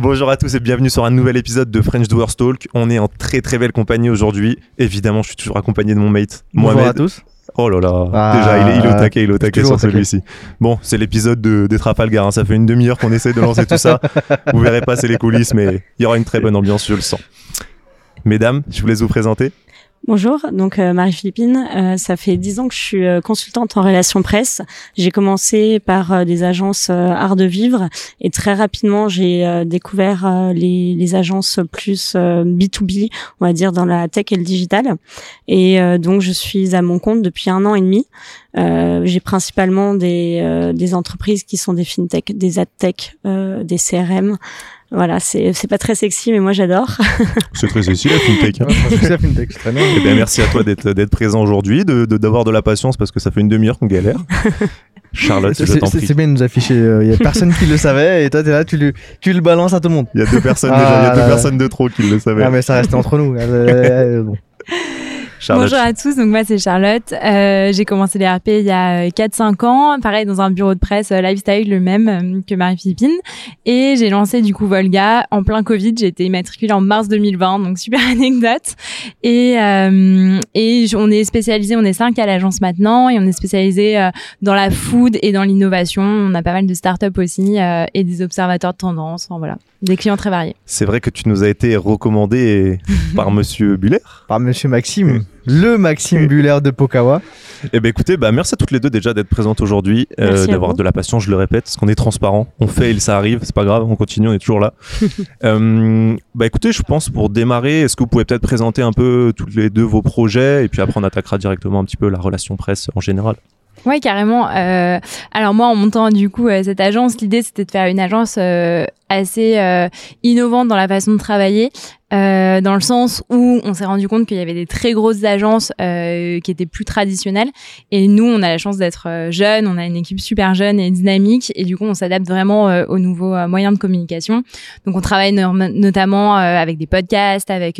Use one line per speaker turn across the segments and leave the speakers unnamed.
Bonjour à tous et bienvenue sur un nouvel épisode de French Doers Talk. On est en très très belle compagnie aujourd'hui. Évidemment, je suis toujours accompagné de mon mate
Bonjour
Mohamed.
à tous.
Oh là là,
Ah,
déjà il est, il est au taquet, il est au taquet sur celui-ci. Bon, c'est l'épisode de, des Trafalgar, hein. ça fait une demi-heure qu'on essaie de lancer tout ça. Vous verrez pas, c'est les coulisses, mais il y aura une très bonne ambiance, je le sens. Mesdames, je vous laisse vous présenter.
Bonjour, donc euh, Marie-Philippine, euh, ça fait dix ans que je suis euh, consultante en relations presse. J'ai commencé par euh, des agences euh, art de vivre et très rapidement j'ai euh, découvert les, les agences plus euh, B2B, on va dire dans la tech et le digital. Et donc je suis à mon compte depuis un an et demi. J'ai principalement des, des entreprises qui sont des fintech, des adtech, des CRM. Voilà, c'est pas très sexy, mais moi j'adore.
C'est très sexy la fintech. hein.
La fintech, c'est très bien.
Eh bien, merci à toi d'être présent aujourd'hui, de de- d'avoir de, la patience parce que ça fait une demi-heure qu'on galère. Charlotte,
C'est-
je t'en
C'est
prie.
c'est bien de nous afficher. Il y a personne qui le savait et toi t'es là, tu le, tu le balances à tout le monde.
Il y a deux personnes
Ah
déjà, il y a
là
deux
là.
personnes de trop qui le savaient.
Ah mais ça reste entre nous. Euh, euh, bon.
Bonjour à tous, donc moi c'est Charlotte. Euh, j'ai commencé les RP il y a euh, 4-5 ans, pareil dans un bureau de presse euh, lifestyle le même euh, que Marie-Philippine. Et j'ai lancé du coup Volga en plein Covid. J'ai été immatriculée en mars 2020, donc super anecdote. Et, euh, et on est spécialisé, on est cinq à l'agence maintenant et on est spécialisé euh, dans la food et dans l'innovation. On a pas mal de startups aussi euh, et des observateurs de tendance. Enfin, voilà, des clients très variés.
c'est vrai que tu nous as été recommandé par Monsieur Buller.
Par Monsieur Maxime, le Maxime Buller de Pokawa.
Eh ben écoutez, bah merci à toutes les deux déjà d'être présentes aujourd'hui, euh, d'avoir de la patience, je le répète, parce qu'on est transparent, on fait et ça arrive, c'est pas grave, on continue, on est toujours là. Euh, bah écoutez, je pense pour démarrer, est-ce que vous pouvez peut-être présenter un peu toutes les deux vos projets et puis après on attaquera directement un petit peu la relation presse en général.
Ouais, carrément. Euh, alors moi, en montant du coup euh, cette agence, l'idée c'était de faire une agence euh, assez euh, innovante dans la façon de travailler, euh, dans le sens où on s'est rendu compte qu'il y avait des très grosses agences euh, qui étaient plus traditionnelles, et nous, on a la chance d'être euh, jeunes, on a une équipe super jeune et dynamique, et du coup, on s'adapte vraiment euh, aux nouveaux euh, moyens de communication. Donc, on travaille notamment avec des podcasts, avec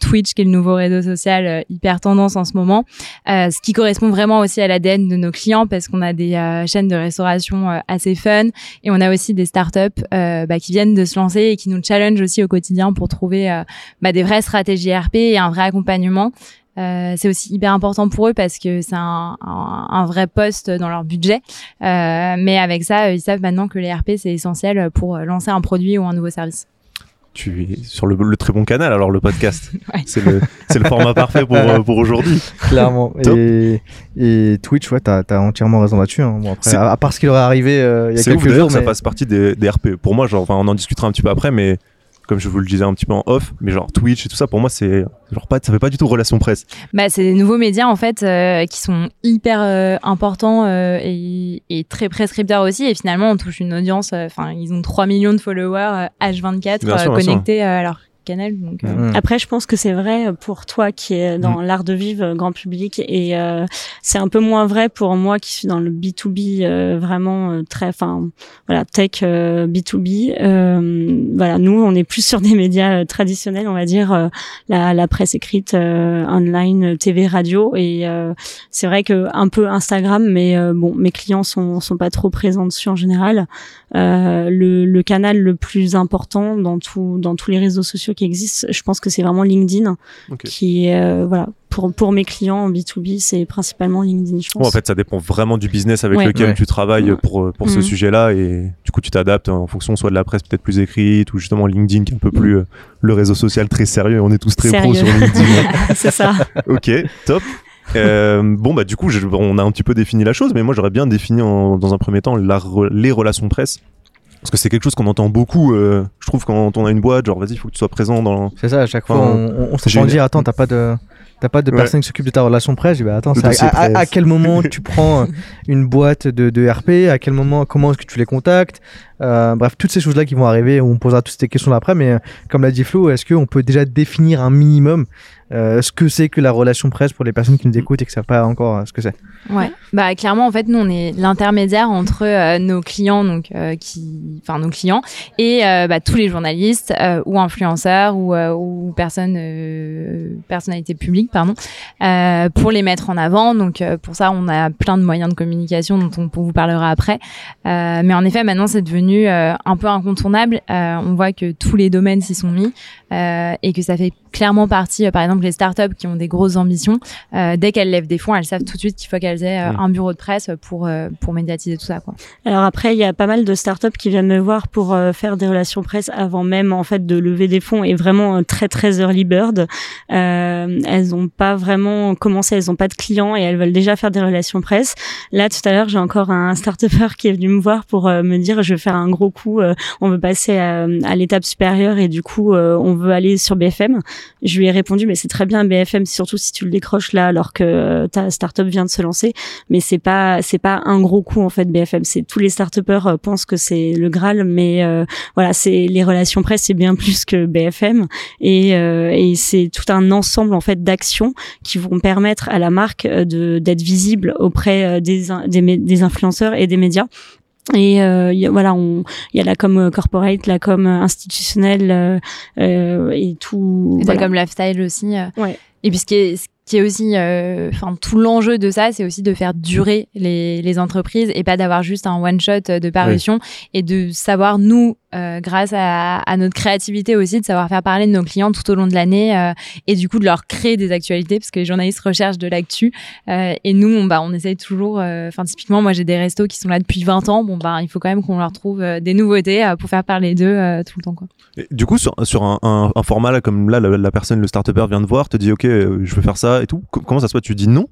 Twitch, qui est le nouveau réseau social hyper tendance en ce moment. Ce qui correspond vraiment aussi à l'ADN de nos clients parce qu'on a des chaînes de restauration assez fun et on a aussi des startups bah, viennent de se lancer et qui nous challenge aussi au quotidien pour trouver euh, bah, des vraies stratégies RP et un vrai accompagnement. Euh, c'est aussi hyper important pour eux parce que c'est un, vrai poste dans leur budget. Euh, mais avec ça, ils savent maintenant que les RP, c'est essentiel pour lancer un produit ou un nouveau service.
Tu es sur le, le très bon canal alors le podcast.
Ouais.
C'est le, c'est le format parfait pour, euh, pour aujourd'hui.
Clairement. Et, et Twitch, ouais, t'as as entièrement raison là-dessus. hein. Bon, à, à part ce qui leur est arrivé euh, il y a
C'est ouf
quelques
d'ailleurs
jours.
que ça
mais-
fasse partie des, des RP. Pour moi, genre, enfin, on en discutera un petit peu après, mais comme je vous le disais un petit peu en off, mais genre Twitch et tout ça, pour moi, c'est genre pas, ça fait pas du tout relation presse.
Bah, c'est des nouveaux médias en fait euh, qui sont hyper euh, importants euh, et, et très prescripteurs aussi. Et finalement, on touche une audience. euh, Enfin, ils ont 3 millions de followers euh, H24
Bien
euh,
sûr, sûr.
connectés euh, à leur canal. Donc, euh,
Mm.
Après, je pense que c'est vrai pour toi qui est dans l'art de vivre euh, grand public et euh, c'est un peu moins vrai pour moi qui suis dans le B2B euh, vraiment euh, très, enfin voilà tech euh, B2B. Euh, voilà, nous on est plus sur des médias euh, traditionnels, on va dire euh, la, la presse écrite, euh, online, TV, radio et euh, c'est vrai que un peu Instagram, mais euh, bon, mes clients sont sont pas trop présents dessus en général. Euh, le, le canal le plus important dans tout dans tous les réseaux sociaux qui existent, je pense que c'est vraiment LinkedIn qui est euh, voilà pour pour mes clients en B2B, c'est principalement LinkedIn, je pense.
Bon, en fait, ça dépend vraiment du business avec
Ouais.
lequel
Ouais.
tu travailles pour, euh, pour ce
Mhm.
sujet-là et du coup, tu t'adaptes en fonction soit de la presse peut-être plus écrite ou justement LinkedIn qui est un peu plus euh, le réseau social très sérieux. On est tous très pros sur LinkedIn.
c'est ça.
ok, top. Euh, bon bah du coup je- on a un petit peu défini la chose mais moi j'aurais bien défini en- dans un premier temps la les relations presse parce que c'est quelque chose qu'on entend beaucoup euh, je trouve quand on a une boîte genre vas-y il faut que tu sois présent dans
C'est ça, à chaque fois,
Enfin,
on, on, s'entend dire Attends, t'as pas de. T'as pas de
Ouais.
personne qui s'occupe de ta relation presse. Je dis, bah, attends, à, à- à quel moment tu prends une boîte de, de RP À quel moment, comment est-ce que tu les contactes? Euh, Bref, toutes ces choses-là qui vont arriver, on posera toutes ces questions après. Mais euh, comme l'a dit Flo, est-ce qu'on peut déjà définir un minimum euh, ce que c'est que la relation presse pour les personnes qui nous écoutent et qui savent pas encore ce que c'est?
Ouais, bah clairement en fait nous on est l'intermédiaire entre nos clients donc qui, enfin nos clients et bah, tous les journalistes ou influenceurs ou, ou personnes personnalités publiques pardon, pour les mettre en avant. Donc pour ça, on a plein de moyens de communication dont on vous parlera après. Mais en effet, maintenant, c'est devenu un peu incontournable. on voit que tous les domaines s'y sont mis et que ça fait clairement partie, par exemple, les startups qui ont des grosses ambitions. dès qu'elles lèvent des fonds, elles savent tout de suite qu'il faut qu'elles aient un bureau de presse pour pour médiatiser tout ça. Quoi.
Alors après, il y a pas mal de startups qui viennent me voir pour faire des relations presse avant même en fait de lever des fonds et vraiment très très early bird. Euh, elles ont pas vraiment commencé, elles ont pas de clients et elles veulent déjà faire des relations presse. Là, tout à l'heure, j'ai encore un start qui est venu me voir pour euh, me dire je vais faire un gros coup, euh, on veut passer à, à l'étape supérieure et du coup euh, on veut aller sur BFM. Je lui ai répondu mais c'est très bien BFM, surtout si tu le décroches là alors que ta startup vient de se lancer, mais c'est pas c'est pas un gros coup en fait BFM. C'est tous les start pensent que c'est le Graal, mais voilà c'est les relations presse c'est bien plus que BFM et, et c'est tout un ensemble en fait d'actions qui vont permettre à la marque euh, de d'être visible auprès euh, des, des, influenceurs et des médias. Et euh, voilà, il y a la com corporate, la com institutionnelle et tout.
Et
voilà.
la com lifestyle aussi.
Ouais.
Et puis ce qui est, qui est aussi, enfin tout l'enjeu de ça, c'est aussi de faire durer les, les entreprises et pas d'avoir juste un one shot de parution et de savoir nous euh, grâce à, à, notre créativité aussi, de savoir faire parler de nos clients tout au long de l'année euh, et du coup de leur créer des actualités parce que les journalistes recherchent de l'actu euh, et nous, on, bah, on essaye toujours. Euh, enfin, typiquement, moi j'ai des restos qui sont là depuis 20 ans. Bon, bah, il faut quand même qu'on leur trouve euh, des nouveautés pour faire parler d'eux tout le temps. Quoi.
Et du coup, sur, sur un, un, format là, comme là, la, personne, le start vient de voir, te dit ok, je veux faire ça et tout. comment ça se passe? Tu dis non?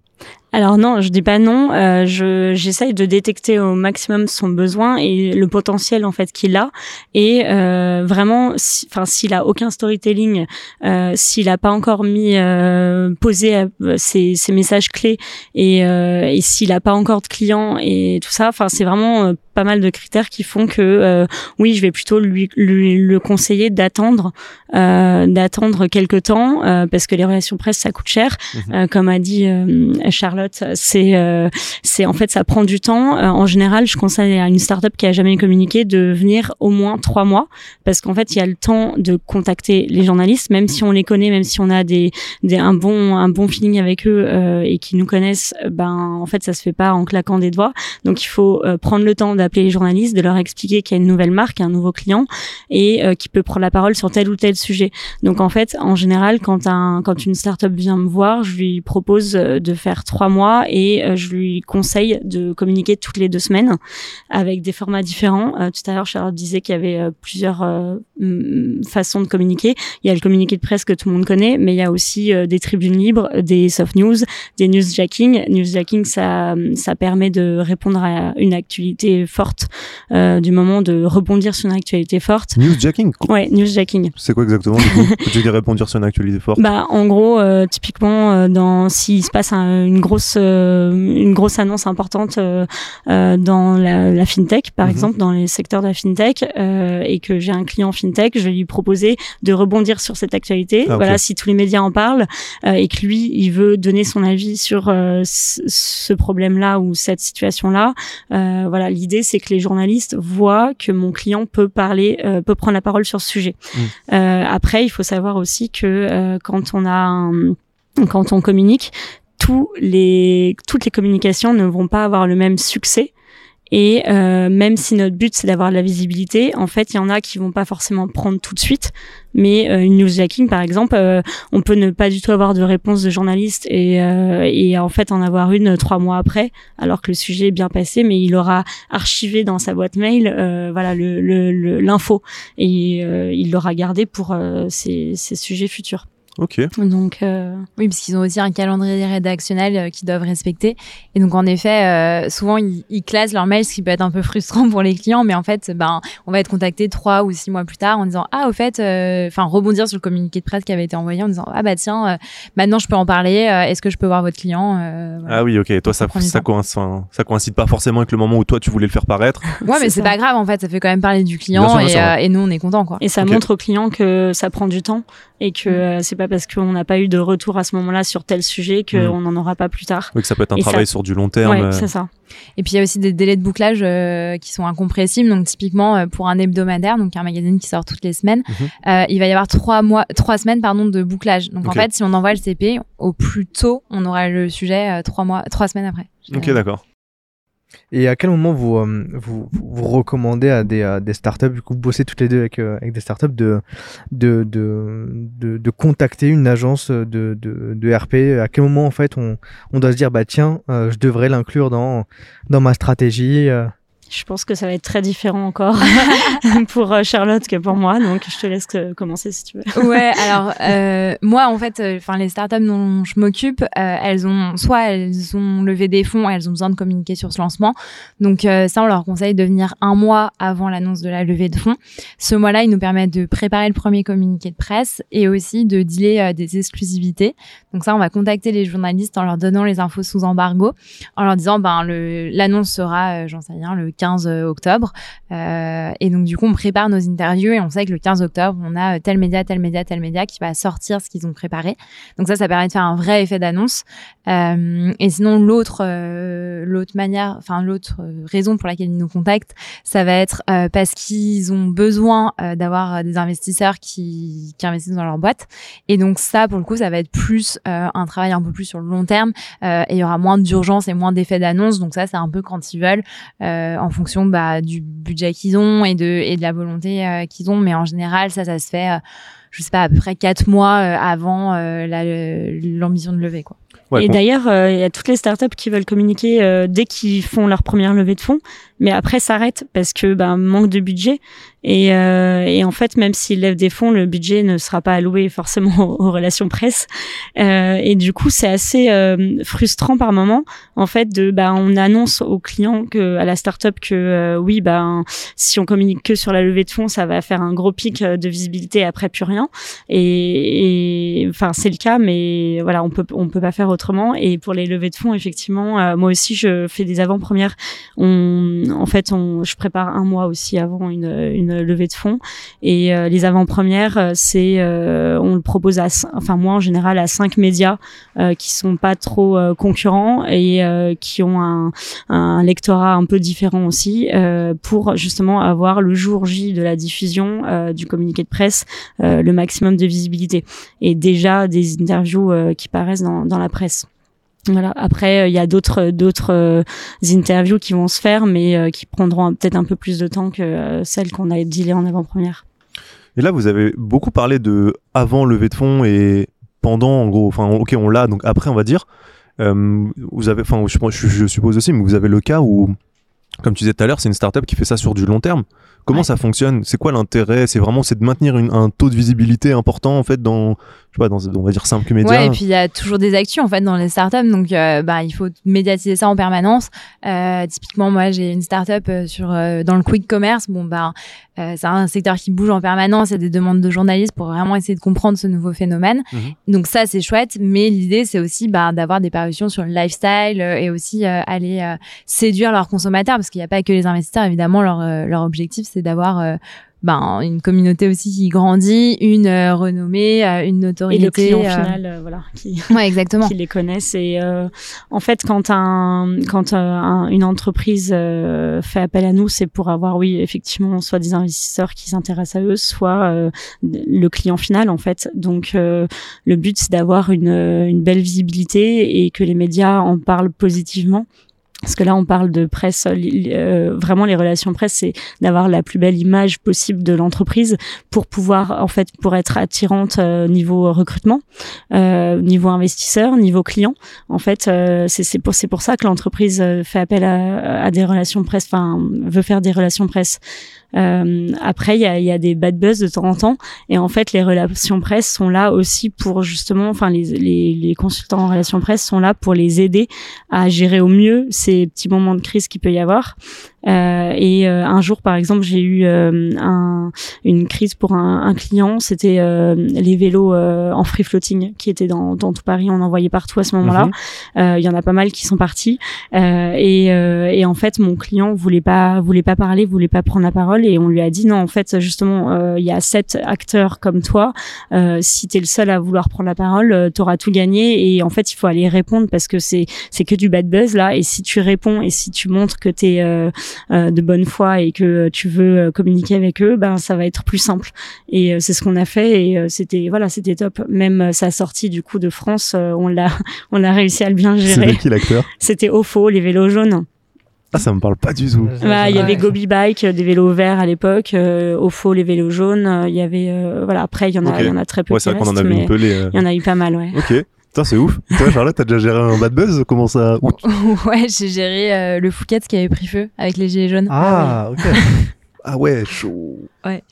Alors non, je dis pas non. Euh, je j'essaye de détecter au maximum son besoin et le potentiel en fait qu'il a. Et euh, vraiment, enfin s'il a aucun storytelling, euh, s'il a pas encore mis euh, posé euh, ses, ses, messages clés et, euh, et s'il a pas encore de clients et tout ça, enfin c'est vraiment pas mal de critères qui font que oui, je vais plutôt lui, lui le conseiller d'attendre, d'attendre quelques temps parce que les relations presse ça coûte cher, mmh comme a dit Charlotte, c'est euh, c'est en fait ça prend du temps. Euh, en général, je conseille à une startup qui a jamais communiqué de venir au moins trois mois parce qu'en fait il y a le temps de contacter les journalistes, même si on les connaît, même si on a des, des un bon un bon feeling avec eux euh, et qu'ils nous connaissent, ben en fait ça se fait pas en claquant des doigts. Donc il faut prendre le temps d'appeler les journalistes, de leur expliquer qu'il y a une nouvelle marque, un nouveau client et qui peut prendre la parole sur tel ou tel sujet. Donc en fait, en général, quand un quand une startup vient me voir, je lui propose de faire trois mois et euh, je lui conseille de communiquer toutes les deux semaines avec des formats différents. Euh, tout à l'heure, Charlotte disait qu'il y avait euh, plusieurs façons de communiquer. Il y a le communiqué de presse que tout le monde connaît, mais il y a aussi des tribunes libres, des soft news, des newsjacking. Newsjacking, ça, ça permet de répondre à une actualité forte du moment, de rebondir sur une actualité forte.
Newsjacking
Ouais, newsjacking.
C'est quoi exactement du coup? Tu dis rebondir sur une actualité forte?
Bah, en gros, typiquement, dans s'il se passe un, une grosse euh, une grosse annonce importante euh, euh, dans la, la, fintech, par mhm. exemple, dans les secteurs de la fintech, et que j'ai un client fintech, je vais lui proposer de rebondir sur cette actualité. Ah, voilà, si tous les médias en parlent et que lui, il veut donner son avis sur ce problème-là ou cette situation-là. voilà, l'idée, c'est que les journalistes voient que mon client peut parler, peut prendre la parole sur ce sujet. Mhm. après, il faut savoir aussi que quand on a un, quand on communique, les, toutes les communications ne vont pas avoir le même succès. Et euh, même si notre but c'est d'avoir de la visibilité, en fait, il y en a qui vont pas forcément prendre tout de suite. Mais euh, une newsjacking, par exemple, euh, on peut ne pas du tout avoir de réponse de journaliste et, euh, et en fait en avoir une trois mois après, alors que le sujet est bien passé, mais il aura archivé dans sa boîte mail, voilà, le l'info et il l'aura gardé pour ses, ses sujets futurs.
Ok.
Donc euh...
oui, parce qu'ils ont aussi un calendrier rédactionnel euh, qu'ils doivent respecter. Et donc en effet, euh, souvent ils, ils, classent leurs mails, ce qui peut être un peu frustrant pour les clients. Mais en fait, ben on va être contacté trois ou six mois plus tard en disant ah au fait, euh, enfin rebondir sur le communiqué de presse qui avait été envoyé en disant ah bah tiens, euh, maintenant je peux en parler. Est-ce que je peux voir votre client
voilà. Ah oui, ok. Toi ça ça, coïncide, ça coïncide pas forcément avec le moment où toi tu voulais le faire paraître.
ouais, mais c'est pas grave en fait. Ça fait quand même parler du client et, et, nous on est content quoi.
Et ça montre au client que ça prend du temps et que c'est pas pas parce qu'on n'a pas eu de retour à ce moment-là sur tel sujet qu'on n'en aura pas plus tard.
Oui, que ça peut être un
Et
travail
ça-
sur du long terme.
Ouais,
euh,
c'est ça.
Et puis il y a aussi des délais de bouclage euh, qui sont incompressibles. Donc typiquement euh, pour un hebdomadaire, donc un magazine qui sort toutes les semaines,
Mhm.
euh, il va y avoir trois mois, trois semaines pardon de bouclage. Donc en fait, si on envoie le CP, au plus tôt, on aura le sujet euh, trois mois, trois semaines après.
Ok, d'accord.
Et à quel moment vous, euh, vous, vous recommandez à des, à des startups, du coup, vous bossez toutes les deux avec, euh, avec des startups, de, de, de, de, de contacter une agence de, de, RP À quel moment, en fait, on, on doit se dire, bah tiens, euh, je devrais l'inclure dans, dans ma stratégie.
Je pense que ça va être très différent encore pour euh, Charlotte que pour moi, donc je te laisse euh, commencer si tu veux.
ouais, alors euh, moi en fait, enfin les startups dont je m'occupe, euh, elles ont soit elles ont levé des fonds, elles ont besoin de communiquer sur ce lancement. Donc euh, ça, on leur conseille de venir un mois avant l'annonce de la levée de fonds. Ce mois-là, il nous permet de préparer le premier communiqué de presse et aussi de dealer euh, des exclusivités. Donc ça, on va contacter les journalistes en leur donnant les infos sous embargo, en leur disant ben l'annonce sera, euh, j'en sais rien, le 15 octobre. Euh, et donc du coup, on prépare nos interviews et on sait que le 15 octobre, on a euh, tel média, tel média, tel média qui va sortir ce qu'ils ont préparé. Donc ça, ça permet de faire un vrai effet d'annonce. Euh, et sinon, l'autre euh, l'autre manière, enfin l'autre euh, raison pour laquelle ils nous contactent, ça va être euh, parce qu'ils ont besoin euh, d'avoir euh, des investisseurs qui, qui investissent dans leur boîte. Et donc ça, pour le coup, ça va être plus euh, un travail un peu plus sur le long terme euh, et il y aura moins d'urgence et moins d'effet d'annonce. Donc ça, c'est un peu quand ils veulent, euh, en fonction bah, du budget qu'ils ont et de et de la volonté euh, qu'ils ont. Mais en général, ça, ça se fait, euh, je sais pas, à peu près quatre mois euh, avant euh, la- l'ambition de lever, quoi.
Ouais,
et d'ailleurs, euh, il y a toutes les startups qui veulent communiquer euh, dès qu'ils font leur première levée de fonds, mais après s'arrêtent parce que ben manque de budget. Et, euh, et en fait, même s'ils lèvent des fonds, le budget ne sera pas alloué forcément aux, relations presse. Euh, et du coup, c'est assez euh, frustrant par moment, en fait, de ben on annonce aux clients que à la startup que euh, oui, ben si on communique que sur la levée de fonds, ça va faire un gros pic euh, de visibilité. Après, plus rien. Et, et, enfin, c'est le cas, mais voilà, on peut on peut pas faire autrement. Et pour les levées de fonds, effectivement, euh, moi aussi, je fais des avant-premières. On, en fait, on, je prépare un mois aussi avant une, une levée de fonds. Et euh, les avant-premières, euh, c'est, euh, on le propose à, enfin moi en général à cinq médias euh, qui sont pas trop euh, concurrents et euh, qui ont un, un lectorat un peu différent aussi, euh, pour justement avoir le jour J de la diffusion euh, du communiqué de presse euh, le maximum de visibilité et déjà des interviews euh, qui paraissent dans, dans la presse. Voilà. Après, euh, il y a d'autres d'autres euh, interviews qui vont se faire, mais euh, qui prendront peut-être un peu plus de temps que celles qu'on a dealées en avant-première.
Et là, vous avez beaucoup parlé de avant levée de fonds et pendant, en gros. Enfin, ok, on l'a, donc après, on va dire. Euh, vous avez, enfin, je, je- je suppose aussi, mais vous avez le cas où, comme tu disais tout à l'heure, c'est une startup qui fait ça sur du long terme. Comment
Ouais.
ça fonctionne? C'est quoi l'intérêt? C'est vraiment c'est de maintenir une- un taux de visibilité important en fait dans, je sais pas, dans on va dire simple média.
Ouais, et puis il y a toujours des actus en fait dans les startups, donc euh, bah il faut médiatiser ça en permanence. Euh, typiquement, moi j'ai une startup euh, sur euh, dans le quick commerce. Bon bah c'est un secteur qui bouge en permanence. Il y a des demandes de journalistes pour vraiment essayer de comprendre ce nouveau phénomène.
Mhm.
Donc ça c'est chouette, mais l'idée c'est aussi bah, d'avoir des parutions sur le lifestyle et aussi aller séduire leurs consommateurs parce qu'il n'y a pas que les investisseurs. Évidemment, leur leur objectif c'est d'avoir ben, une communauté aussi qui grandit, une euh, renommée, euh, une
Et
notoriété.
le client
euh,
final, euh, voilà, qui,
Ouais, exactement.
qui les connaissent. Et euh, en fait, quand un, quand un- une entreprise euh, fait appel à nous, c'est pour avoir, oui, effectivement, soit des investisseurs qui s'intéressent à eux, soit euh, le client final, en fait. Donc, euh, le but, c'est d'avoir une, une belle visibilité et que les médias en parlent positivement. Parce que là, on parle de presse, li- euh, vraiment les relations presse, c'est d'avoir la plus belle image possible de l'entreprise pour pouvoir, en fait, pour être attirante euh, niveau recrutement, euh, niveau investisseur, niveau client. En fait, euh, c'est pour pour ça que l'entreprise euh, fait appel à, à des relations presse, enfin veut faire des relations presse. Euh, après, il y a, y a des bad buzz de temps en temps, et en fait, les relations presse sont là aussi pour justement, enfin les, les, les consultants en relations presse sont là pour les aider à gérer au mieux ces petits moments de crise qu'il peut y avoir. Euh, et euh, un jour, par exemple, j'ai eu euh, un, une crise pour un, un client. C'était les vélos en free floating qui étaient dans, dans tout Paris. On en voyait partout à ce moment-là. Mhm. Il y en a pas mal qui sont partis. et, et en fait, mon client voulait pas voulait pas parler, voulait pas prendre la parole. Et on lui a dit non. En fait, justement, il y a sept acteurs comme toi. si t'es le seul à vouloir prendre la parole, t'auras tout gagné. Et en fait, il faut aller répondre parce que c'est c'est que du bad buzz là. Et si tu réponds et si tu montres que t'es euh, de bonne foi et que tu veux euh, communiquer avec eux, ben ça va être plus simple. Et c'est ce qu'on a fait et c'était voilà, c'était top. Même sa sortie du coup de France, on l'a on a réussi à le bien gérer.
C'était qui l'acteur?
C'était Ofo, les vélos jaunes.
Ah, ça me parle pas du tout.
Bah, il y avait Gobi Bike, des vélos verts à l'époque, euh, Ofo, les vélos jaunes. Il y avait, voilà, après, il y en a, il y en a très peu.
Ouais, c'est vrai qu'on en a vu une pelée.
Il y en a eu pas mal, ouais.
Ok c'est ouf. Toi, Charlotte, t'as déjà géré un bad buzz Comment ça
Ouais, j'ai géré euh, le Fouquet qui avait pris feu avec les gilets jaunes.
Ah, ok.
ah ouais, chaud.
Ouais.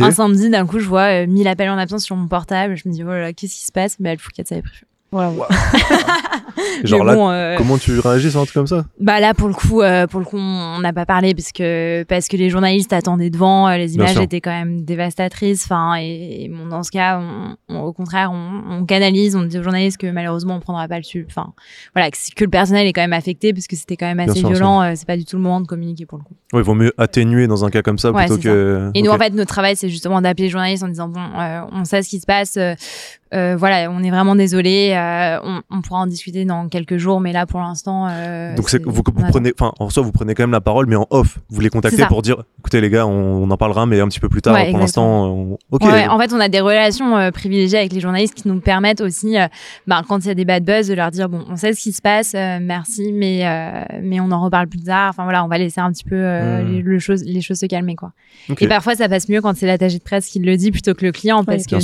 Un samedi, d'un coup, je vois euh, 1000 appels en absence sur mon portable. Je me dis, oh qu'est-ce qui se passe? Mais bah, le Fouquet, ça avait pris feu.
Genre là, euh, comment tu réagis sur un truc comme ça?
Bah là, pour le coup, euh, pour le coup, on n'a pas parlé parce que parce que les journalistes attendaient devant, euh, les images étaient quand même dévastatrices. Enfin, et, bon, dans ce cas, on, au contraire, on, canalise, on dit aux journalistes que malheureusement, on prendra pas le dessus. Enfin, voilà, que, que, le personnel est quand même affecté parce que c'était quand même assez violent. c'est pas du tout le moment de communiquer pour le coup.
Oui, il vaut mieux atténuer dans un cas comme ça plutôt que.
Et nous, en fait, notre travail, c'est justement d'appeler les journalistes en disant bon, on sait ce qui se passe. Euh, voilà, on est vraiment désolé. Euh, on, on, pourra en discuter dans quelques jours, mais là pour l'instant. Euh,
Donc c'est vous, vous prenez, enfin en soi vous prenez quand même la parole, mais en off, vous les contactez pour dire, écoutez les gars, on, en parlera, mais un petit peu plus tard. pour l'instant, ok.
en fait, on a des relations euh, privilégiées avec les journalistes qui nous permettent aussi, euh, bah, quand il y a des bad buzz, de leur dire bon, on sait ce qui se passe, merci, mais mais on en reparle plus tard. Enfin voilà, on va laisser un petit peu hmm. les, choses, les choses se calmer quoi. Et parfois ça passe mieux quand c'est l'attaché de presse qui le dit plutôt que le client, parce que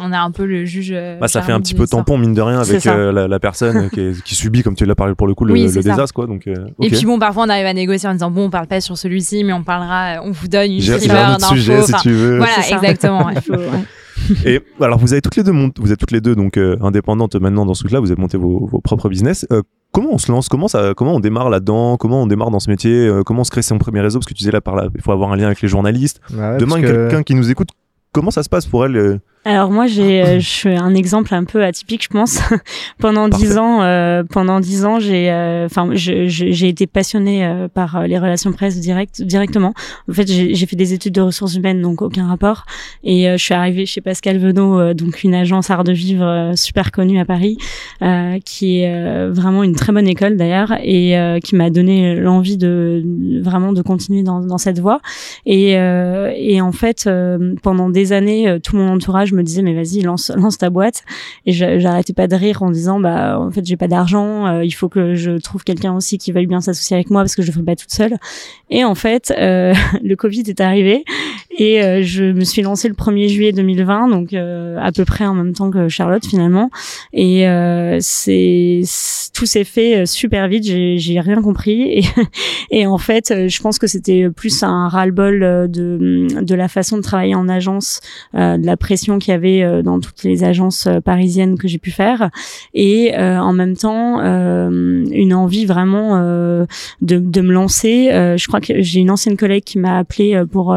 on a un peu le juge. Euh,
bah, ça fait un petit peu tampon mine de rien avec euh, la, personne qui, subit, comme tu l'as parlé pour le coup, le, désastre quoi. Donc. Euh,
Et puis bon, parfois on arrive à négocier en disant bon, on parle pas sur celui-ci, mais on parlera, on vous donne une
un autre sujet si tu veux.
Voilà, exactement.
Et alors vous avez toutes les deux, vous êtes toutes les deux donc indépendantes maintenant dans ce truc-là. Vous avez monté vos, propres business. comment on se lance? Comment ça Comment on démarre là-dedans? Comment on démarre dans ce métier? Comment on se crée son premier réseau? Parce que tu disais là par là, il faut avoir un lien avec les journalistes. Demain, quelqu'un qui nous écoute, comment ça se passe pour elle
alors moi j'ai euh, je suis un exemple un peu atypique je pense. pendant dix ans euh, pendant dix ans j'ai euh, enfin j'ai été passionnée euh, par les relations presse direct directement. En fait j'ai fait des études de ressources humaines donc aucun rapport et je suis arrivée chez Pascal Venot donc une agence art de vivre super connue à Paris qui est vraiment une très bonne école d'ailleurs et qui m'a donné l'envie de vraiment de continuer dans, dans cette voie et et en fait pendant des années tout mon entourage je me disais mais vas-y lance ta boîte. Et j'arrêtais pas de rire en disant bah en fait j'ai pas d'argent euh, il faut que je trouve quelqu'un aussi qui veuille bien s'associer avec moi parce que je le ferai pas toute seule. Et en fait euh, le Covid est arrivé et euh, je me suis lancée le 1er juillet 2020 donc à peu près en même temps que Charlotte finalement. Et c'est tout s'est fait super vite. J'ai rien compris. Et, et en fait je pense que c'était plus un ras-le-bol de de la façon de travailler en agence de la pression qu'il y avait euh, dans toutes les agences euh, parisiennes que j'ai pu faire. Et euh, en même temps une envie vraiment de, de me lancer. Je crois que j'ai une ancienne collègue qui m'a appelé pour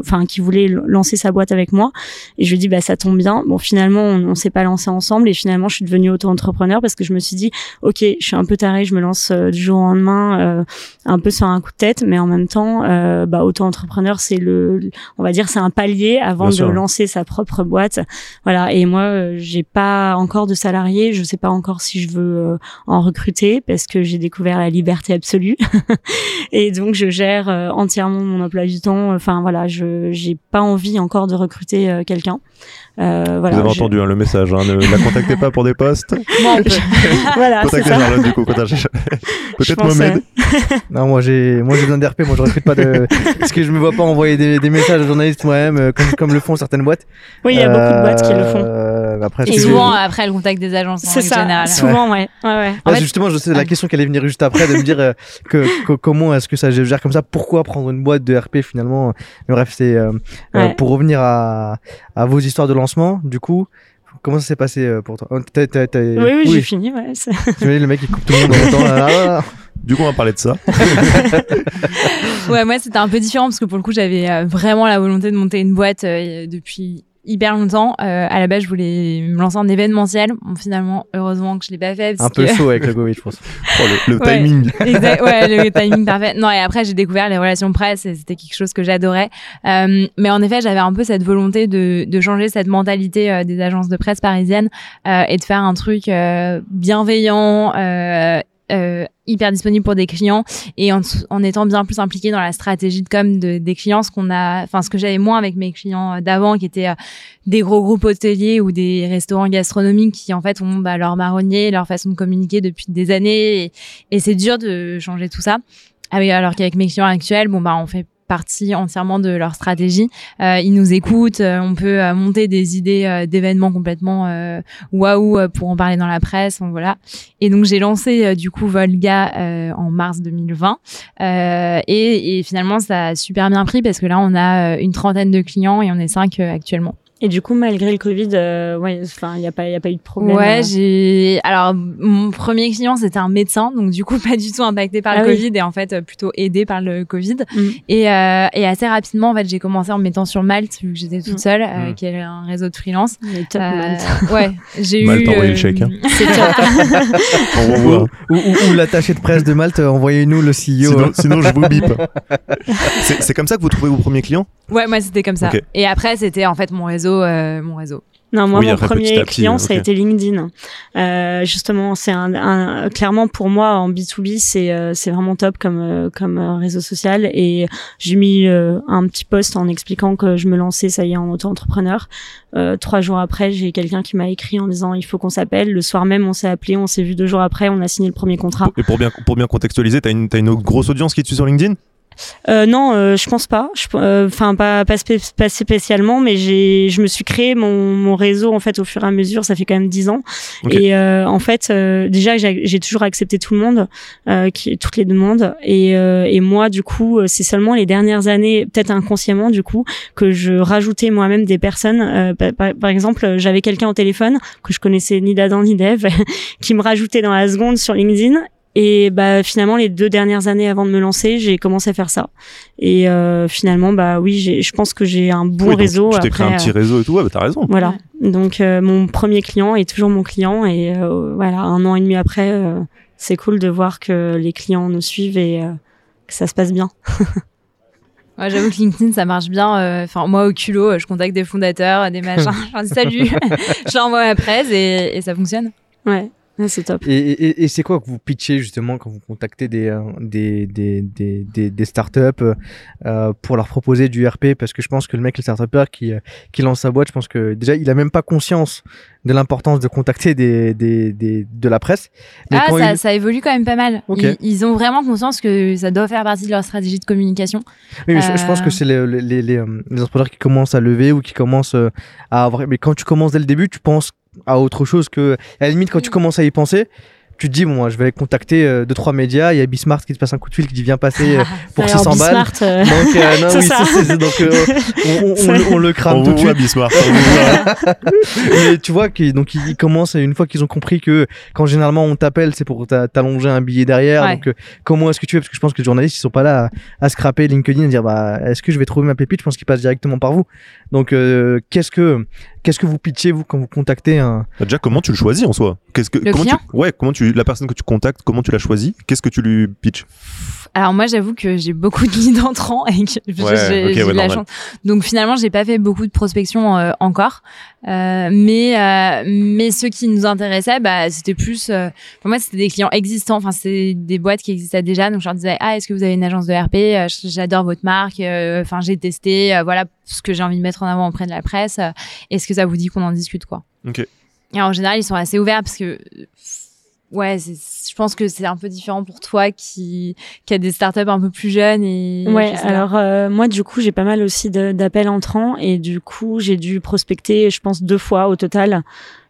enfin qui voulait lancer sa boîte avec moi et je lui dis bah ça tombe bien bon finalement on, on s'est pas lancé ensemble et finalement je suis devenue auto-entrepreneur parce que je me suis dit ok je suis un peu tarée je me lance du jour au lendemain un peu sur un coup de tête mais en même temps bah auto-entrepreneur c'est le on va dire c'est un palier avant de lancer sa propre boîte. Voilà. Et moi, euh, j'ai pas encore de salariés. Je sais pas encore si je veux euh, en recruter parce que j'ai découvert la liberté absolue. et donc, je gère euh, entièrement mon emploi du temps. Enfin, voilà, je j'ai pas envie encore de recruter quelqu'un.
Euh, voilà, Vous avez entendu hein, le message, hein, ne la contactez pas pour des postes.
Moi, voilà,
Contactez Charlotte du coup. Peut-être Mohamed.
non, moi j'ai, moi j'ai besoin d'RP. Moi je recrute pas de, parce que je me vois pas envoyer des, des messages aux journalistes moi-même, euh, comme, comme le font certaines boîtes.
Oui, il y a beaucoup de boîtes qui le font. Euh,
après, et souvent après le contact des agences.
C'est ça. Général. Souvent, ouais. ouais, ouais.
En fait, justement, je sais la question qui allait venir juste après de me dire euh, que, comment est-ce que ça gère comme ça? Pourquoi prendre une boîte de RP finalement? Mais bref, c'est pour revenir à, à vos histoires de lancement. Du coup, comment ça s'est passé euh, pour toi?
Oui, oui, j'ai fini. Ouais,
le mec qui coupe tout le monde en même temps. là, là, là.
Du coup, on va parler de ça.
Ouais, moi c'était un peu différent parce que pour le coup j'avais euh, vraiment la volonté de monter une boîte euh, depuis hyper longtemps. Euh, à la base je voulais me lancer en événementiel. Bon, finalement, heureusement que je l'ai pas fait.
Un
Parce
peu
que...
chaud avec le Covid, je pense.
Oh, le, le
Ouais.
timing.
Exact, ouais, le timing parfait. Non, et après, j'ai découvert les relations presse et c'était quelque chose que j'adorais. Euh, mais en effet, j'avais un peu cette volonté de, de changer cette mentalité euh, des agences de presse parisiennes euh, et de faire un truc euh, bienveillant, euh, euh, hyper disponible pour des clients et en, en étant bien plus impliqué dans la stratégie de com de, des clients, ce qu'on a, enfin, ce que j'avais moins avec mes clients d'avant, qui étaient euh, des gros groupes hôteliers ou des restaurants gastronomiques qui en fait ont bah, leur marronnier, leur façon de communiquer depuis des années et, c'est dur de changer tout ça. Ah alors qu'avec mes clients actuels, bon bah on fait partie entièrement de leur stratégie. Euh, ils nous écoutent, euh, on peut euh, monter des idées euh, d'événements complètement euh, waouh euh, pour en parler dans la presse, voilà. Et donc j'ai lancé du coup Volga en mars 2020 euh, et, et finalement ça a super bien pris parce que là on a une trentaine de clients et on est cinq actuellement.
Et du coup, malgré le Covid, euh, ouais, enfin, il n'y a pas, il y a pas eu de problème.
Ouais,
euh.
j'ai. Alors, mon premier client, c'était un médecin, donc du coup, pas du tout impacté par
Ah
le
oui.
Covid et en fait, euh, plutôt aidé par le Covid.
Mm.
Et, euh, et assez rapidement, en fait, j'ai commencé en me mettant sur Malte, vu que j'étais toute
Mm.
seule, euh,
Mm.
qui est un réseau de freelance.
Mais top,
Euh,
Malte.
ouais, j'ai eu.
Malte, envoyez le chèque, hein.
C'est top.
On revoit.
Ou, ou, ou l'attaché de presse de Malte, envoyez-nous le CEO.
Sinon, sinon, je vous bip. C'est comme ça que vous trouvez vos premiers clients?
Ouais, moi, c'était comme ça. Et après, c'était en fait mon réseau, euh, mon réseau.
Non, moi,
Oui,
mon premier
petit,
client, ça a été LinkedIn. Euh, justement, c'est un, un- clairement pour moi en B2B, c'est euh, c'est vraiment top comme euh, comme réseau social. Et j'ai mis euh, un petit post en expliquant que je me lançais, ça y est, en auto-entrepreneur. Euh, trois jours après, j'ai quelqu'un qui m'a écrit en disant il faut qu'on s'appelle. Le soir même, on s'est appelé, on s'est vu deux jours après, on a signé le premier contrat.
Et pour bien, pour bien contextualiser, t'as une, t'as une grosse audience qui te suit sur LinkedIn?
Euh, non, euh, je pense pas. Euh, Enfin, pas, pas, spé- pas spécialement, mais j'ai, je me suis créé mon, mon réseau en fait au fur et à mesure. Ça fait quand même dix ans. Et euh, en fait, euh, déjà, j'ai toujours accepté tout le monde, euh, qui, toutes les demandes. Et, euh, et moi, du coup, euh, c'est seulement les dernières années, peut-être inconsciemment, du coup, que je rajoutais moi-même des personnes. Euh, par, par- exemple, euh, j'avais quelqu'un au téléphone que je connaissais ni d'Adam ni d'Eve, qui me rajoutait dans la seconde sur LinkedIn. Et bah finalement les deux dernières années avant de me lancer, j'ai commencé à faire ça. Et euh, finalement bah oui, j'ai- je pense que j'ai un bon
Oui,
réseau.
Tu t'es créé un
Après,
petit réseau et tout, ouais, bah, t'as raison.
voilà. Donc euh, mon premier client est toujours mon client et euh, voilà un an et demi après, euh, c'est cool de voir que les clients nous suivent et euh, que ça se passe bien.
Ouais, j'avoue que LinkedIn, ça marche bien. euh, Enfin, moi, au culot, euh, je contacte des fondateurs, des machins. Je leur dis salut, je leur envoie ma presse et, et ça fonctionne.
Ouais, Ouais, c'est top.
Et, et, et c'est quoi que vous pitchez justement quand vous contactez des, euh, des, des, des, des, des startups euh, pour leur proposer du RP Parce que je pense que le mec, le startupper qui, euh, qui lance sa boîte, je pense que déjà, il a même pas conscience de l'importance de contacter des, des, des, de la presse. Mais
ah, ça,
il-
ça évolue quand même pas mal.
Ok.
Ils, ils ont vraiment conscience que ça doit faire partie de leur stratégie de communication.
Oui, mais je, je pense
Euh.
que c'est les, les, les, les, euh, entrepreneurs qui commencent à lever ou qui commencent euh, à avoir. Mais quand tu commences dès le début, tu penses à autre chose que. À la limite, quand tu commences à y penser, tu te dis, bon, moi, je vais contacter euh, deux, trois médias. Il y a Bismarck qui te passe un coup de fil qui dit, viens passer euh, pour
Alors,
600 balles.
Bismart, euh,
Donc, euh, non, oui,
ça.
c'est- c'est- donc, euh, on, on- on le- on le crame
On
tout de suite. Mais tu vois, qu'ils- donc ils commencent, une fois qu'ils ont compris que quand généralement on t'appelle, c'est pour t'a- t'allonger un billet derrière.
Ouais.
Donc, euh, comment est-ce que tu fais? Parce que je pense que les journalistes, ils sont pas là à, à scraper LinkedIn et dire, bah, est-ce que je vais trouver ma pépite? Je pense qu'ils passent directement par vous. Donc, euh, qu'est-ce que qu'est-ce que vous pitchez, vous, quand vous contactez un.
Bah, Déjà, comment tu le choisis en soi? Qu'est-ce que
Le
comment
client?
Tu, Ouais, comment tu la personne que tu contactes, comment tu la choisis? Qu'est-ce que tu lui pitches?
Alors moi, j'avoue que j'ai beaucoup de leads entrants et que j'ai
Ouais,
la chance. Donc finalement, j'ai pas fait beaucoup de prospection euh, encore. Euh, mais euh, mais ceux qui nous intéressaient, bah c'était plus. euh, pour moi, c'était des clients existants. Enfin, c'est des boîtes qui existaient déjà. Donc je leur disais, ah, est-ce que vous avez une agence de RP Euh, J'adore votre marque. Euh, Enfin, j'ai testé. voilà ce que j'ai envie de mettre en avant auprès de la presse. Est-ce que ça vous dit qu'on en discute quoi?
Ok.
Et en général, ils sont assez ouverts parce que. Ouais, je pense que c'est un peu différent pour toi qui, qui a des startups un peu plus jeunes et.
Ouais, alors euh, moi du coup j'ai pas mal aussi d'appels entrants et du coup j'ai dû prospecter je pense deux fois au total.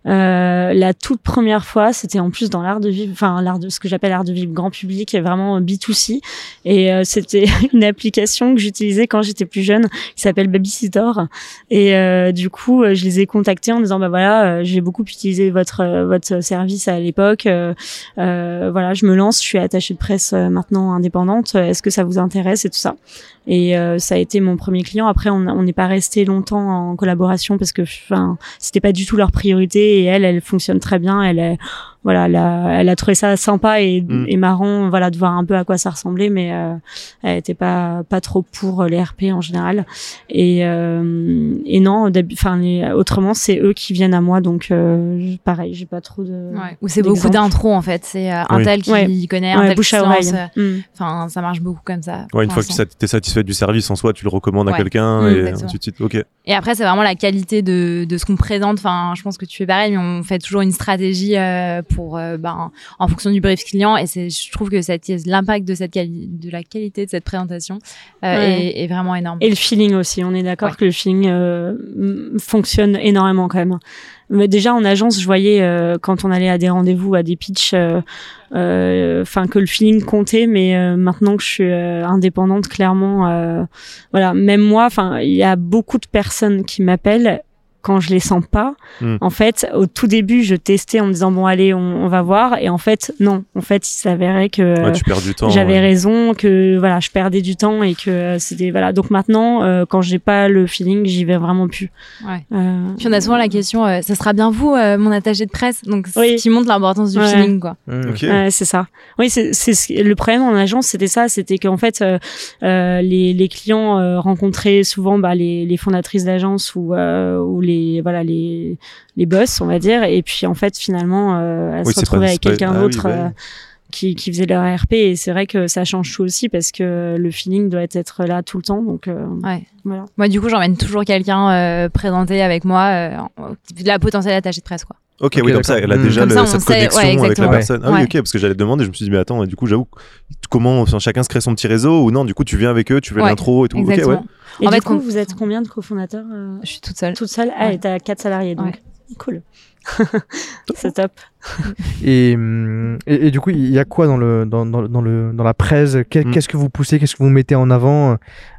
Euh, la toute première fois, c'était en plus dans l'art de vivre, enfin l'art de ce que j'appelle l'art de vivre grand public, vraiment B2C. Et euh, c'était une application que j'utilisais quand j'étais plus jeune, qui s'appelle Babysitter. Et euh, du coup, euh, je les ai contactés en disant bah voilà, j'ai beaucoup utilisé votre votre service à l'époque. voilà, je me lance, je suis attachée de presse maintenant indépendante. Est-ce que ça vous intéresse et tout ça? Et euh, ça a été mon premier client. Après, on n'est pas resté longtemps en collaboration parce que, enfin, c'était pas du tout leur priorité. Et elle, elle fonctionne très bien. Elle est voilà, elle a, elle a, trouvé ça sympa et, mm. et, marrant, voilà, de voir un peu à quoi ça ressemblait, mais euh, elle était pas pas trop pour les RP en général. Et euh, et non, enfin, autrement, c'est eux qui viennent à moi, donc euh, pareil, j'ai pas trop de.
Ouais. Ou c'est beaucoup d'intro en fait, c'est euh, un tel qui connaît, un tel qui mm. Enfin, ça marche beaucoup comme ça.
Ouais, une fois que tu es satisfait du service en soi, tu le recommandes à quelqu'un mm, et ainsi de suite. Ok.
Et après, c'est vraiment la qualité de de ce qu'on présente. Enfin, je pense que tu fais pareil, mais on fait toujours une stratégie pour euh, ben, en fonction du brief client. Et c'est je trouve que l'impact de cette de la qualité de cette présentation euh, est, vraiment énorme.
Et le feeling aussi. On est d'accord que le feeling euh, fonctionne énormément quand même. Mais déjà en agence je voyais quand on allait à des rendez-vous à des pitchs enfin que le feeling comptait. Mais maintenant que je suis indépendante clairement voilà. Même moi enfin il y a beaucoup de personnes qui m'appellent quand je les sens pas, hmm. en fait, au tout début, je testais en me disant bon allez, on, va voir, et en fait non, en fait, il s'avérait que j'avais raison, que voilà, je perdais du temps et que c'était voilà. Donc maintenant, euh, quand j'ai pas le feeling, j'y vais vraiment plus.
Ouais. Euh, Puis on a souvent la question, euh, ça sera bien vous, mon attaché de presse, donc ce qui montre l'importance du feeling quoi.
Hmm. c'est ça. Oui, c'est le problème en agence, c'était ça, c'était qu'en fait les, les clients rencontraient souvent bah, les, les fondatrices d'agence ou ou les voilà les les boss on va dire. Et puis en fait finalement euh, elle se retrouvait avec quelqu'un ah d'autre bah euh, qui, qui faisait leur RP et c'est vrai que ça change tout aussi parce que le feeling doit être là tout le temps. Donc euh,
ouais. voilà. moi du coup j'emmène toujours quelqu'un présenté avec moi la potentielle attachée de presse quoi
Ok, oui, comme ça, elle a déjà cette connexion avec la personne. Ah oui, ok, parce que j'allais te demander, je me suis dit, mais attends, du coup, j'avoue, comment chacun se crée son petit réseau ou non, du coup, tu viens avec eux, tu fais l'intro et tout. Ok, ouais.
Et en du fait, coup, vous êtes combien de cofondateurs euh
Je suis toute seule.
Toute seule? Ah, et t'as quatre salariés, donc cool. c'est top.
Et, et, du coup, il y a quoi dans le dans, dans, dans le dans la presse? Hmm. Qu'est-ce que vous poussez? Qu'est-ce que vous mettez en avant?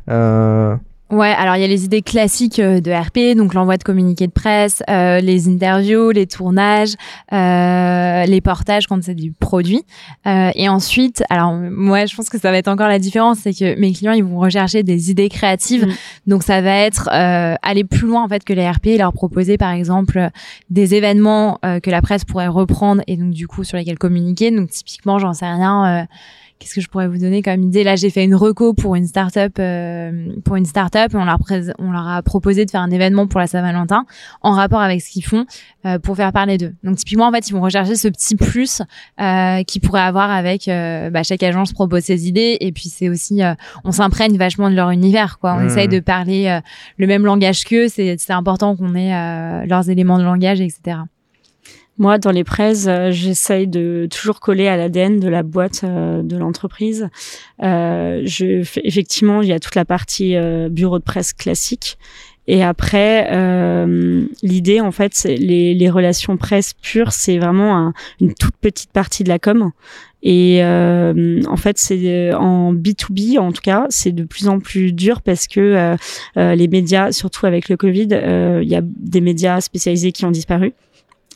Euh,
Ouais, alors il y a les idées classiques euh, de RP, donc l'envoi de communiqués de presse, euh, les interviews, les tournages, euh, les portages quand c'est du produit. Euh, et ensuite, alors moi je pense que ça va être encore la différence, c'est que mes clients ils vont rechercher des idées créatives, mm. donc ça va être euh, aller plus loin en fait que les RP, leur proposer par exemple des événements que la presse pourrait reprendre et donc du coup sur lesquels communiquer. Donc typiquement, j'en sais rien qu'est-ce que je pourrais vous donner comme idée? Là, j'ai fait une reco pour une startup, euh, pour une startup, on leur, on leur a proposé de faire un événement pour la Saint-Valentin en rapport avec ce qu'ils font euh, pour faire parler d'eux. Donc typiquement, en fait, ils vont rechercher ce petit plus euh, qu'ils pourraient avoir avec euh, bah, chaque agence propose ses idées, et puis c'est aussi, euh, on s'imprègne vachement de leur univers, quoi. On mmh. essaye de parler euh, le même langage qu'eux. C'est important qu'on ait leurs éléments de langage, etc.
Moi, dans les presse, euh, j'essaye de toujours coller à l'ADN de la boîte euh, de l'entreprise. Euh, je, effectivement, il y a toute la partie euh, bureau de presse classique. Et après, l'idée, en fait, c'est les, les, relations presse pures, c'est vraiment une toute petite partie de la com. Et en fait, c'est en B2B, en tout cas, c'est de plus en plus dur parce que les médias, surtout avec le Covid, il y a des médias spécialisés qui ont disparu.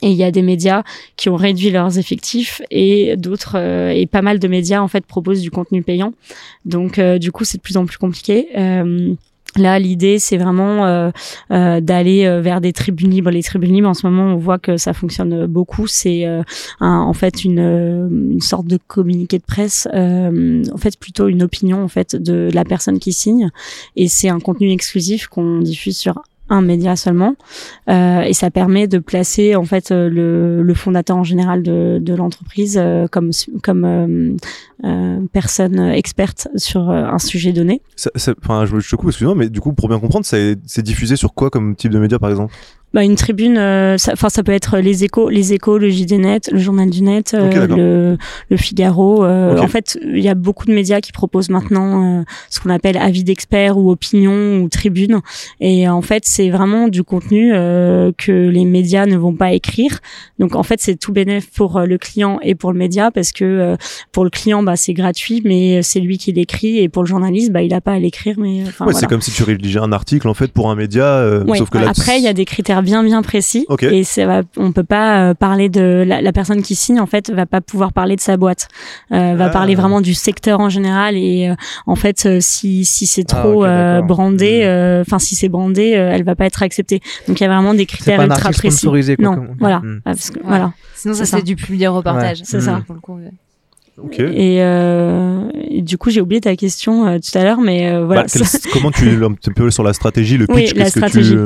Et il y a des médias qui ont réduit leurs effectifs et d'autres euh, et pas mal de médias en fait proposent du contenu payant. Donc euh, du coup c'est de plus en plus compliqué. Euh, Là, l'idée, c'est vraiment euh, d'aller vers des tribunes libres. Les tribunes libres, en ce moment, on voit que ça fonctionne beaucoup. C'est en fait une, une sorte de communiqué de presse, en fait plutôt une opinion en fait de la personne qui signe, et c'est un contenu exclusif qu'on diffuse sur un média seulement euh, et ça permet de placer en fait euh, le, le fondateur en général de, de l'entreprise euh, comme comme euh, euh, personne experte sur un sujet donné.
Enfin, je, je te coupe, excuse-moi, mais du coup pour bien comprendre, c'est diffusé sur quoi comme type de média par exemple?
Bah, une tribune, euh, ça, enfin ça peut être les échos, les échos, le JDNet, le journal du net, euh,
Ok, d'accord.
le, le Figaro. euh,
Ok.
En fait, il y a beaucoup de médias qui proposent maintenant euh, ce qu'on appelle avis d'experts ou opinion ou tribune. Et en fait, c'est vraiment du contenu euh, que les médias ne vont pas écrire. Donc en fait, c'est tout bénéf pour le client et pour le média parce que euh, pour le client, bah c'est gratuit, mais c'est lui qui l'écrit et pour le journaliste, bah il a pas à l'écrire. Mais
Ouais,
voilà.
c'est comme si tu rédigeais un article en fait pour un média, euh,
Ouais.
sauf que là.
Après, il y a des critères bien bien précis
Ok.
et ça va, on peut pas euh, parler de la, la personne qui signe en fait va pas pouvoir parler de sa boîte, euh, va
Ah.
parler vraiment du secteur en général et euh, en fait euh, si si c'est
Ah,
trop
ok,
euh,
d'accord.
brandé, euh, enfin si c'est brandé, euh, elle va pas être acceptée. Donc il y a vraiment des critères
pas un
ultra précis. Non,
comme-
voilà,
Hmm.
Ah, parce que,
Ouais.
voilà.
Sinon, ça
C'est
du public reportage.
Ouais,
c'est ça.
Pour le coup, ouais.
Ok.
Et, euh, et du coup j'ai oublié ta question euh, tout à l'heure, mais euh, voilà.
Bah, quel- comment tu un petit peu sur la stratégie, le pitch,
Oui, la
qu'est-ce que
stratégie.
tu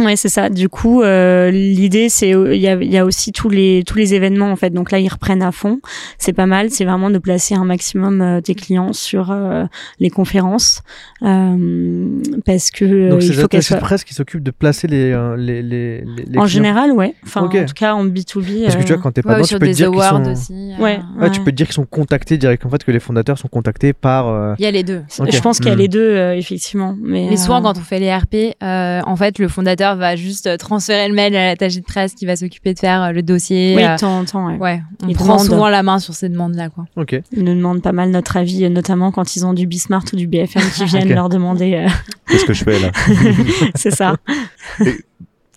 euh,
Ouais, c'est ça. Du coup, euh, l'idée, c'est il y a, il y a aussi tous les tous les événements en fait. Donc là, ils reprennent à fond. C'est pas mal. C'est vraiment de placer un maximum euh, tes clients sur euh, les conférences euh, parce que euh,
Donc
il
c'est
faut qu'elles soient.
presse qui s'occupent de placer les, euh, les, les, les-
En
clients.
général, ouais. Enfin, en tout cas, en B 2 B.
Parce que tu vois, quand t'es pas
Ouais, ou
dedans, tu peux te
des
dire qu'ils
awards
sont...
aussi. euh,
Ouais.
Ouais, tu peux te dire qu'ils sont contactés direct. En fait, que les fondateurs sont contactés par. euh,
Il y a les deux.
Je pense qu'il y a
Hmm.
les deux, euh, effectivement. Mais,
Mais souvent,
euh,
quand on fait les RP, euh, en fait, le fondateur va juste euh, transférer le mail à l'attaché de presse qui va s'occuper de faire euh, le dossier.
oui,
euh,
de temps en temps, ouais.
ouais, on
Il
prend souvent la main sur ces demandes-là, quoi.
Ok.
Ils nous demandent pas mal notre avis, euh, notamment quand ils ont du Bismart ou du BFM qui viennent leur demander. euh,
Qu'est-ce que je fais là
c'est ça.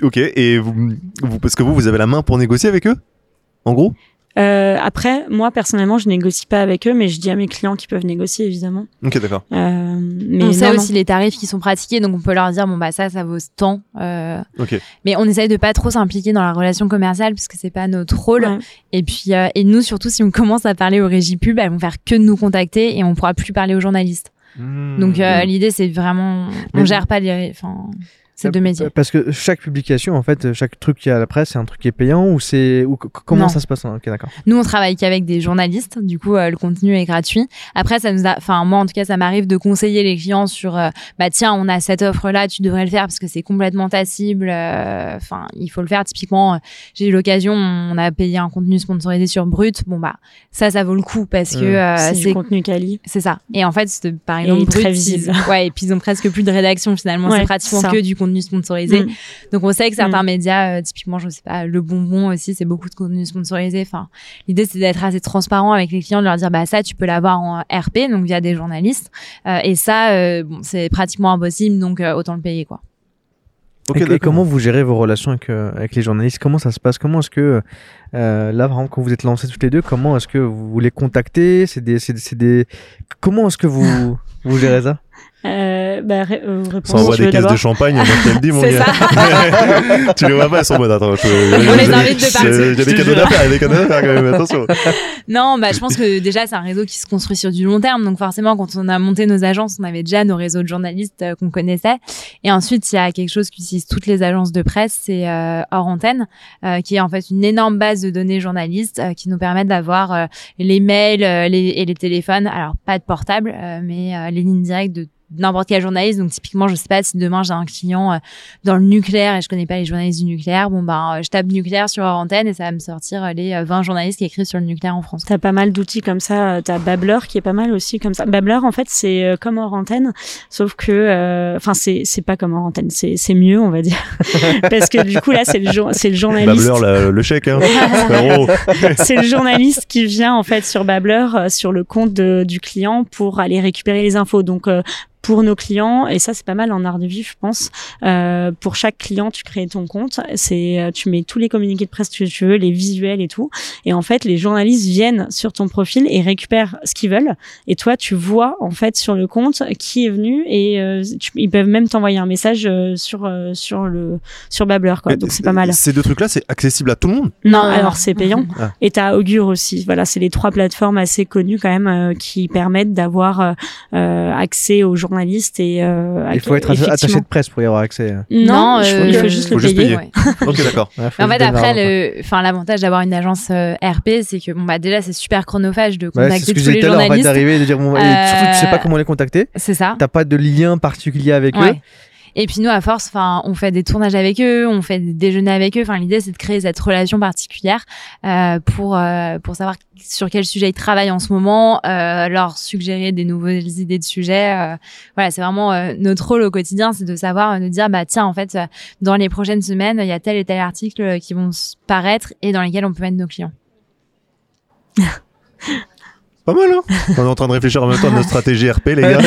Ok. Et vous, vous, parce que vous, vous avez la main pour négocier avec eux, en gros?
Euh, après, moi personnellement, je négocie pas avec eux, mais je dis à mes clients qu'ils peuvent négocier évidemment.
Ok, d'accord.
Euh, mais
on sait aussi les tarifs qui sont pratiqués, donc on peut leur dire bon bah ça, ça vaut tant. Euh,
Ok.
mais on essaye de pas trop s'impliquer dans la relation commerciale parce que c'est pas notre rôle.
Ouais.
Et puis euh, et nous surtout si on commence à parler aux régies pub, elles vont faire que de nous contacter et on pourra plus parler aux journalistes. Donc euh, l'idée c'est vraiment on
Mais-
gère pas les enfin deux métiers.
Euh, Parce que chaque publication, en fait, chaque truc qui est à la presse, c'est un truc qui est payant ou c'est ou comment
Non.
ça se passe hein Ok, d'accord.
Nous, on travaille qu'avec des journalistes. Du coup, euh, le contenu est gratuit. Après, ça nous a, enfin, moi, en tout cas, ça m'arrive de conseiller les clients sur, euh, bah, tiens, on a cette offre-là, tu devrais le faire parce que c'est complètement ta cible. euh, Enfin, il faut le faire. Typiquement, euh, j'ai eu l'occasion, on a payé un contenu sponsorisé sur Brut. Bon, bah, ça, ça vaut le coup parce que
Mm.
euh,
c'est du contenu quali.
c'est ça. Et en fait, c'est- par
Et
exemple,
très
Brut,
visible.
ils- ouais, et puis ils ont presque plus de rédaction finalement.
Ouais,
c'est pratiquement
ça.
que du contenu sponsorisé.
Mm.
Donc on sait que certains médias, euh, typiquement, je sais pas, le bonbon aussi, c'est beaucoup de contenu sponsorisé. Enfin, l'idée c'est d'être assez transparent avec les clients, de leur dire bah ça tu peux l'avoir en RP, donc via des journalistes, Euh, et ça, euh, bon, c'est pratiquement impossible, donc euh, autant le payer quoi.
Ok,
et, comment vous gérez vos relations avec, euh, avec les journalistes? Comment ça se passe? Comment est-ce que euh, là, vraiment, quand vous êtes lancés toutes les deux, comment est-ce que vous les contactez? C'est des, c'est, c'est des. Comment est-ce que vous vous gérez ça?
Euh, bah, euh, réponse,
Ça envoie
tu
des caisses de champagne, je te le dis, mon gars. tu les vois pas, elles sont bonnes. Attends, je-
On les invite de.
Il y a des cadeaux d'affaires, il y a des cadeaux d'affaires quand même, attention.
Non, bah je pense que déjà c'est un réseau qui se construit sur du long terme, donc forcément quand on a monté nos agences, on avait déjà nos réseaux de journalistes euh, qu'on connaissait, et ensuite il y a quelque chose qu'utilisent toutes les agences de presse, c'est euh, hors antenne, euh, qui est en fait une énorme base de données journalistes euh, qui nous permettent d'avoir euh, les mails euh, les, et les téléphones, alors pas de portable, euh, mais euh, les lignes directes de n'importe quel journaliste donc typiquement je sais pas si demain j'ai un client euh, dans le nucléaire et je connais pas les journalistes du nucléaire bon ben euh, je tape nucléaire sur hors antenne et ça va me sortir euh, les euh, 20 journalistes qui écrivent sur le nucléaire en France
T'as pas mal d'outils comme ça. T'as Babbler qui est pas mal aussi comme ça. Babbler, en fait, c'est comme hors antenne, sauf que, euh, enfin, c'est c'est pas comme hors antenne, c'est c'est mieux, on va dire, parce que du coup là, c'est le c'est le journaliste.
Babbler, la- le chèque, hein.
C'est le journaliste qui vient en fait sur Babbler euh, sur le compte de- du client pour aller récupérer les infos. Donc euh, pour nos clients et ça c'est pas mal en art de vivre je pense euh, pour chaque client tu crées ton compte c'est euh, tu mets tous les communiqués de presse que tu veux les visuels et tout et en fait les journalistes viennent sur ton profil et récupèrent ce qu'ils veulent et toi tu vois en fait sur le compte qui est venu et euh, tu- ils peuvent même t'envoyer un message euh, sur euh, sur le sur Babbler quoi donc c'est pas mal
Ces deux trucs-là, c'est accessible à tout le monde?
non, alors c'est payant.
Ah.
Et t'as Augure aussi. Voilà, c'est les trois plateformes assez connues quand même euh, qui permettent d'avoir accès aux journalistes et. Euh,
Il faut être attaché de presse pour y avoir accès.
Non,
Non,
il faut-
euh,
il faut juste
faut
le
juste
payer.
payer.
Ouais.
Ok, d'accord.
Ouais,
en fait, après, le, enfin, l'avantage d'avoir une agence euh, RP, c'est que bon bah déjà c'est super chronophage de
Ouais,
contacter
ce que
tous
j'ai
les
dit tout à l'heure, en fait,
journalistes.
d'arriver et de dire bon, et surtout tu sais pas comment les contacter.
C'est ça.
T'as pas de lien particulier avec eux.
Et puis nous, à force, enfin, on fait des tournages avec eux, on fait des déjeuners avec eux. Enfin, l'idée, c'est de créer cette relation particulière euh, pour euh, pour savoir sur quel sujet ils travaillent en ce moment, euh, leur suggérer des nouvelles idées de sujets. Euh, voilà, c'est vraiment euh, notre rôle au quotidien, c'est de savoir, de dire, bah tiens, en fait, dans les prochaines semaines, il y a tel et tel article qui vont paraître et dans lesquels on peut mettre nos clients.
Pas mal, hein On est en train de réfléchir en même temps à notre stratégie RP, les gars.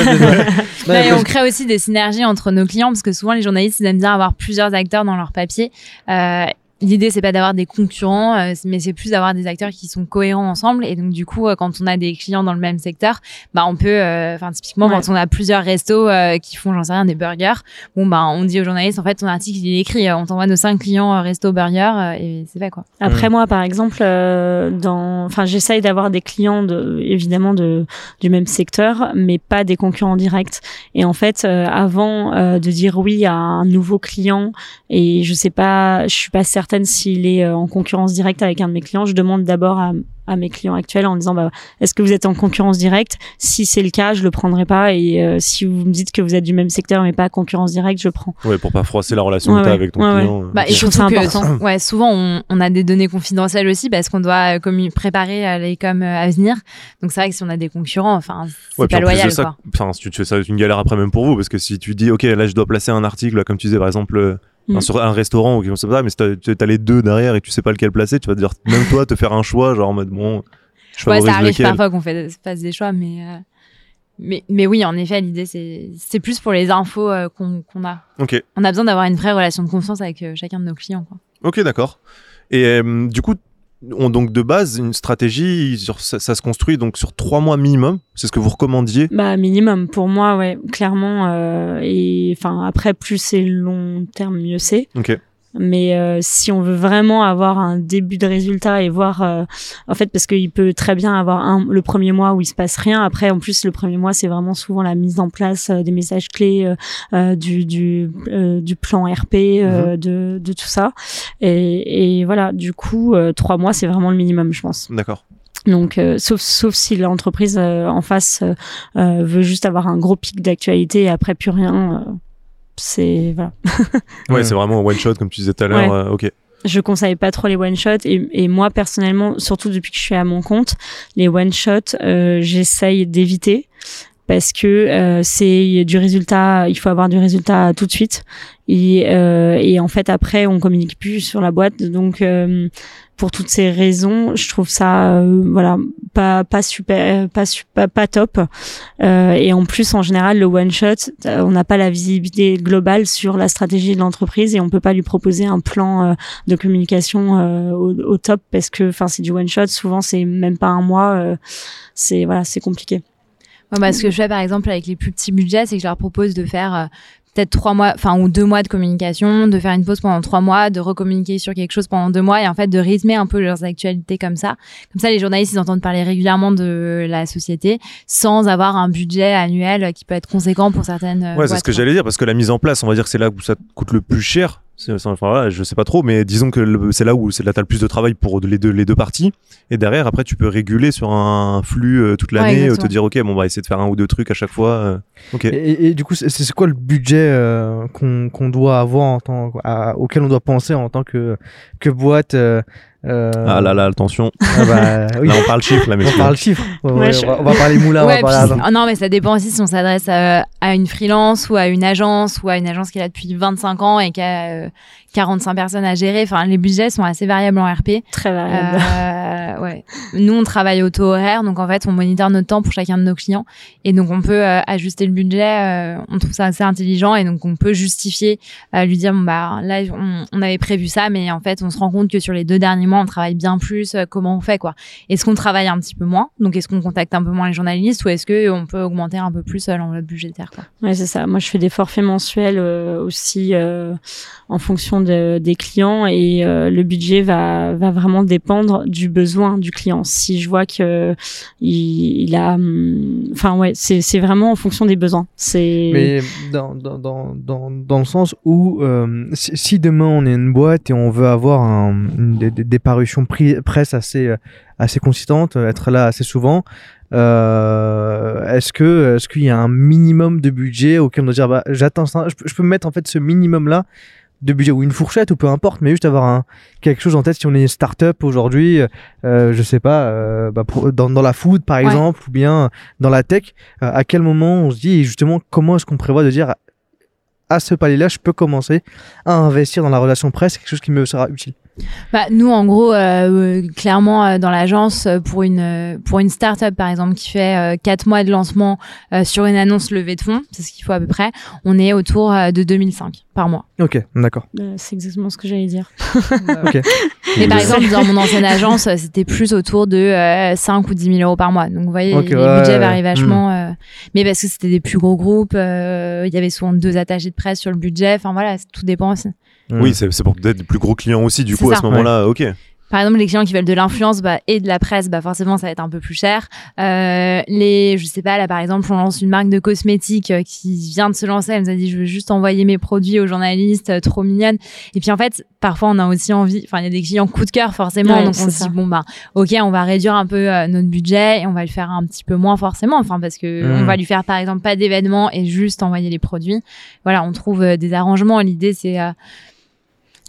Et on crée aussi des synergies entre nos clients parce que souvent les journalistes ils aiment bien avoir plusieurs acteurs dans leur papier. Euh, l'idée c'est pas d'avoir des concurrents euh, mais c'est plus d'avoir des acteurs qui sont cohérents ensemble et donc du coup euh, quand on a des clients dans le même secteur bah on peut euh, enfin typiquement
Ouais.
quand on a plusieurs restos euh, qui font j'en sais rien des burgers bon bah on dit aux journalistes en fait ton article il est écrit on t'envoie nos cinq clients euh, resto burger euh, et c'est fait quoi
Après moi, par exemple, euh, dans, enfin, j'essaye d'avoir des clients de, évidemment de du même secteur, mais pas des concurrents directs. Et en fait, euh, avant euh, de dire oui à un nouveau client, et je sais pas, je suis pas certaine s'il est euh, en concurrence directe avec un de mes clients, je demande d'abord à à mes clients actuels en disant bah est-ce que vous êtes en concurrence directe? Si c'est le cas je le prendrai pas et euh, si vous me dites que vous êtes du même secteur mais pas concurrence directe je prends
Ouais, pour pas froisser la relation
Ouais,
que t'as
ouais.
avec ton
Ouais, ouais.
client.
Bah,
Ok.
et
Je trouve
surtout
ça important.
ouais, souvent on, on a des données confidentielles aussi parce qu'on doit euh, préparer euh, les coms euh, à venir. Donc c'est vrai que si on a des concurrents, enfin, c'est pas loyal
ça,
quoi.
enfin, si tu te fais ça, c'est une galère après même pour vous, parce que si tu dis, ok, là je dois placer un article, là, comme tu disais par exemple, euh,
Mm.
enfin, sur un restaurant ou quelque chose comme ça, mais si t'as tu- t'as les deux derrière et que tu sais pas lequel placer, tu vas te dire, même toi, te faire un choix, genre en mode bon, je
Ouais, ça arrive
lequel.
parfois qu'on fait, fasse des choix, mais, euh, mais, mais oui, en effet, l'idée c'est, plus pour les infos euh, qu'on, qu'on a.
Ok,
On a besoin d'avoir une vraie relation de confiance avec euh, chacun de nos clients. Quoi.
ok, d'accord. Et euh, du coup, on, donc de base, une stratégie, sur, ça, ça se construit donc sur trois mois minimum. C'est ce que vous recommandiez?
Bah minimum pour moi ouais clairement euh, et enfin après plus c'est long terme mieux c'est
Ok.
Mais euh, si on veut vraiment avoir un début de résultat et voir euh, en fait parce qu'il peut très bien avoir un le premier mois où il se passe rien. Après en plus le premier mois c'est vraiment souvent la mise en place euh, des messages clés euh, euh, du du euh, du plan RP euh, de de tout ça. Et, et voilà du coup euh, trois mois c'est vraiment le minimum je pense.
D'accord.
donc, euh, sauf sauf si l'entreprise euh, en face euh, euh, veut juste avoir un gros pic d'actualité et après plus rien, euh, c'est voilà.
Ouais, c'est vraiment un one shot, comme tu disais tout à l'heure.
Ouais.
euh, ok.
Je conseille pas trop les one shots et, et moi personnellement, surtout depuis que je suis à mon compte, les one shots, euh, j'essaye d'éviter parce que euh, c'est du résultat. Il faut avoir du résultat tout de suite et, euh, et en fait après on communique plus sur la boîte donc euh, pour toutes ces raisons je trouve ça euh, voilà pas super pas su- pas, top. Euh, et en plus en général le one shot euh, on n'a pas la visibilité globale sur la stratégie de l'entreprise et on peut pas lui proposer un plan de communication au, au top parce que enfin c'est du one shot. Souvent c'est même pas un mois c'est voilà c'est compliqué.
Ouais, bah, ce que je fais par exemple avec les plus petits budgets, c'est que je leur propose de faire peut-être trois mois, enfin ou deux mois de communication, de faire une pause pendant trois mois, de recommuniquer sur quelque chose pendant deux mois et en fait de rythmer un peu leurs actualités comme ça. Comme ça, les journalistes ils entendent parler régulièrement de la société sans avoir un budget annuel qui peut être conséquent pour certaines. euh,
Ouais, c'est ce que j'allais dire, parce que la mise en place, on va dire que c'est là où ça te coûte le plus cher. Enfin, voilà, je sais pas trop, mais disons que c'est là où c'est là t'as le plus de travail pour les deux, les deux parties. Et derrière, après, tu peux réguler sur un flux euh, toute
Ouais,
l'année, euh, te dire, ok, bon, on va essayer de faire un ou deux trucs à chaque fois. euh, ok.
Et, et- et du coup, c'est quoi le budget euh, qu'on qu'on doit avoir en tant, à- auquel on doit penser en tant que que boîte euh, euh,
Ah là là, attention.
ah bah, oui.
Là, on parle chiffre, là, mais
on parle chiffres. Ouais,
Ouais,
ouais,
je-
on, va, on va parler moulin,
Ouais,
on va parler
puis- non, mais ça dépend aussi si on s'adresse à, à une freelance ou à une agence ou à une agence qui est là depuis 25 ans et qui a euh, 45 personnes à gérer. Enfin, les budgets sont assez variables en RP.
très variable
Euh, ouais. Nous, on travaille au taux horaire, donc en fait, on moniteur notre temps pour chacun de nos clients, et donc on peut euh, ajuster le budget. euh, on trouve ça assez intelligent, et donc on peut justifier, euh, lui dire bon bah là, on, on avait prévu ça, mais en fait, on se rend compte que sur les deux derniers mois, on travaille bien plus. comment on fait quoi Est-ce qu'on travaille un petit peu moins? Donc, est-ce qu'on contacte un peu moins les journalistes, ou est-ce que on peut augmenter un peu plus l'enveloppe budgétaire quoi?
Ouais, c'est ça. Moi, je fais des forfaits mensuels aussi en fonction de, des clients et euh, le budget va, va vraiment dépendre du besoin du client. Si je vois que il, a, hum, enfin ouais, c'est vraiment en fonction des besoins. C'est
Mais dans, dans, dans, dans, le sens où euh, si, demain on est une boîte et on veut avoir des, des- parutions presse assez euh, assez consistantes, euh, être là assez souvent. Euh, est-ce que est-ce qu'il y a un minimum de budget auquel on doit dire bah j'attends ça, je je peux mettre en fait ce minimum là de budget ou une fourchette ou peu importe, mais juste avoir un quelque chose en tête si on est une start-up aujourd'hui, euh, je sais pas, euh, bah, pour- dans, dans la food par
Ouais.
exemple ou bien dans la tech, euh, à quel moment on se dit justement comment est-ce qu'on prévoit de dire à ce palier-là, je peux commencer à investir dans la relation presse, c'est quelque chose qui me sera utile.
Bah, nous, en gros, euh, clairement, euh, dans l'agence, euh, pour une euh, pour une start-up par exemple qui fait euh, quatre mois de lancement euh, sur une annonce levée de fonds, c'est ce qu'il faut à peu près. On est autour euh, de 2005 par mois.
Ok, d'accord.
Euh, c'est exactement ce que j'allais dire.
ok.
Mais par
Le-
exemple, dans mon ancienne agence, euh, c'était plus autour de euh, 5 ou 10 000 euros par mois. Donc, vous voyez, les
ouais,
budgets varient vachement. euh, mais parce que c'était des plus gros groupes, euh, il y avait souvent deux attachés de presse sur le budget. Enfin, voilà, tout dépend aussi.
Oui, c'est pour peut-être des plus gros clients aussi, du coup, à ce moment-là, ok.
Par exemple, les clients qui veulent de l'influence bah, et de la presse, bah, forcément, ça va être un peu plus cher. Euh, les, je sais pas, là, par exemple, on lance une marque de cosmétiques euh, qui vient de se lancer. Elle nous a dit, je veux juste envoyer mes produits aux journalistes, euh, trop mignonne. Et puis, en fait, parfois, on a aussi envie, enfin, il y a des clients coup de cœur, forcément.
Ouais,
donc, on se dit, bon, bah, ok, on va réduire un peu euh, notre budget et on va le faire un petit peu moins, forcément. Enfin, parce que
Mhm.
on va lui faire, par exemple, pas d'événements et juste envoyer les produits. Voilà, on trouve euh, des arrangements. L'idée, c'est, euh,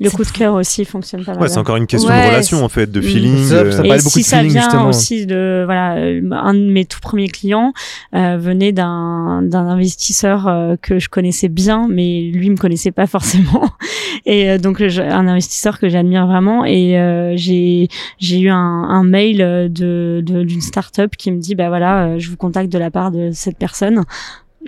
Le coup de cœur aussi fonctionne pas mal.
Ouais, c'est encore une question
Ouais,
de relation, en fait, de feeling.
Ça,
euh,
ça
Et
parle beaucoup
si
de
ça
feeling,
vient
justement.
aussi de voilà euh, un de mes tout premiers clients euh, venait d'un d'un investisseur euh, que je connaissais bien mais lui me connaissait pas forcément et euh, donc je- un investisseur que j'admire vraiment et euh, j'ai j'ai eu un, un mail euh, de de- d'une start-up qui me dit bah voilà euh, je vous contacte de la part de cette personne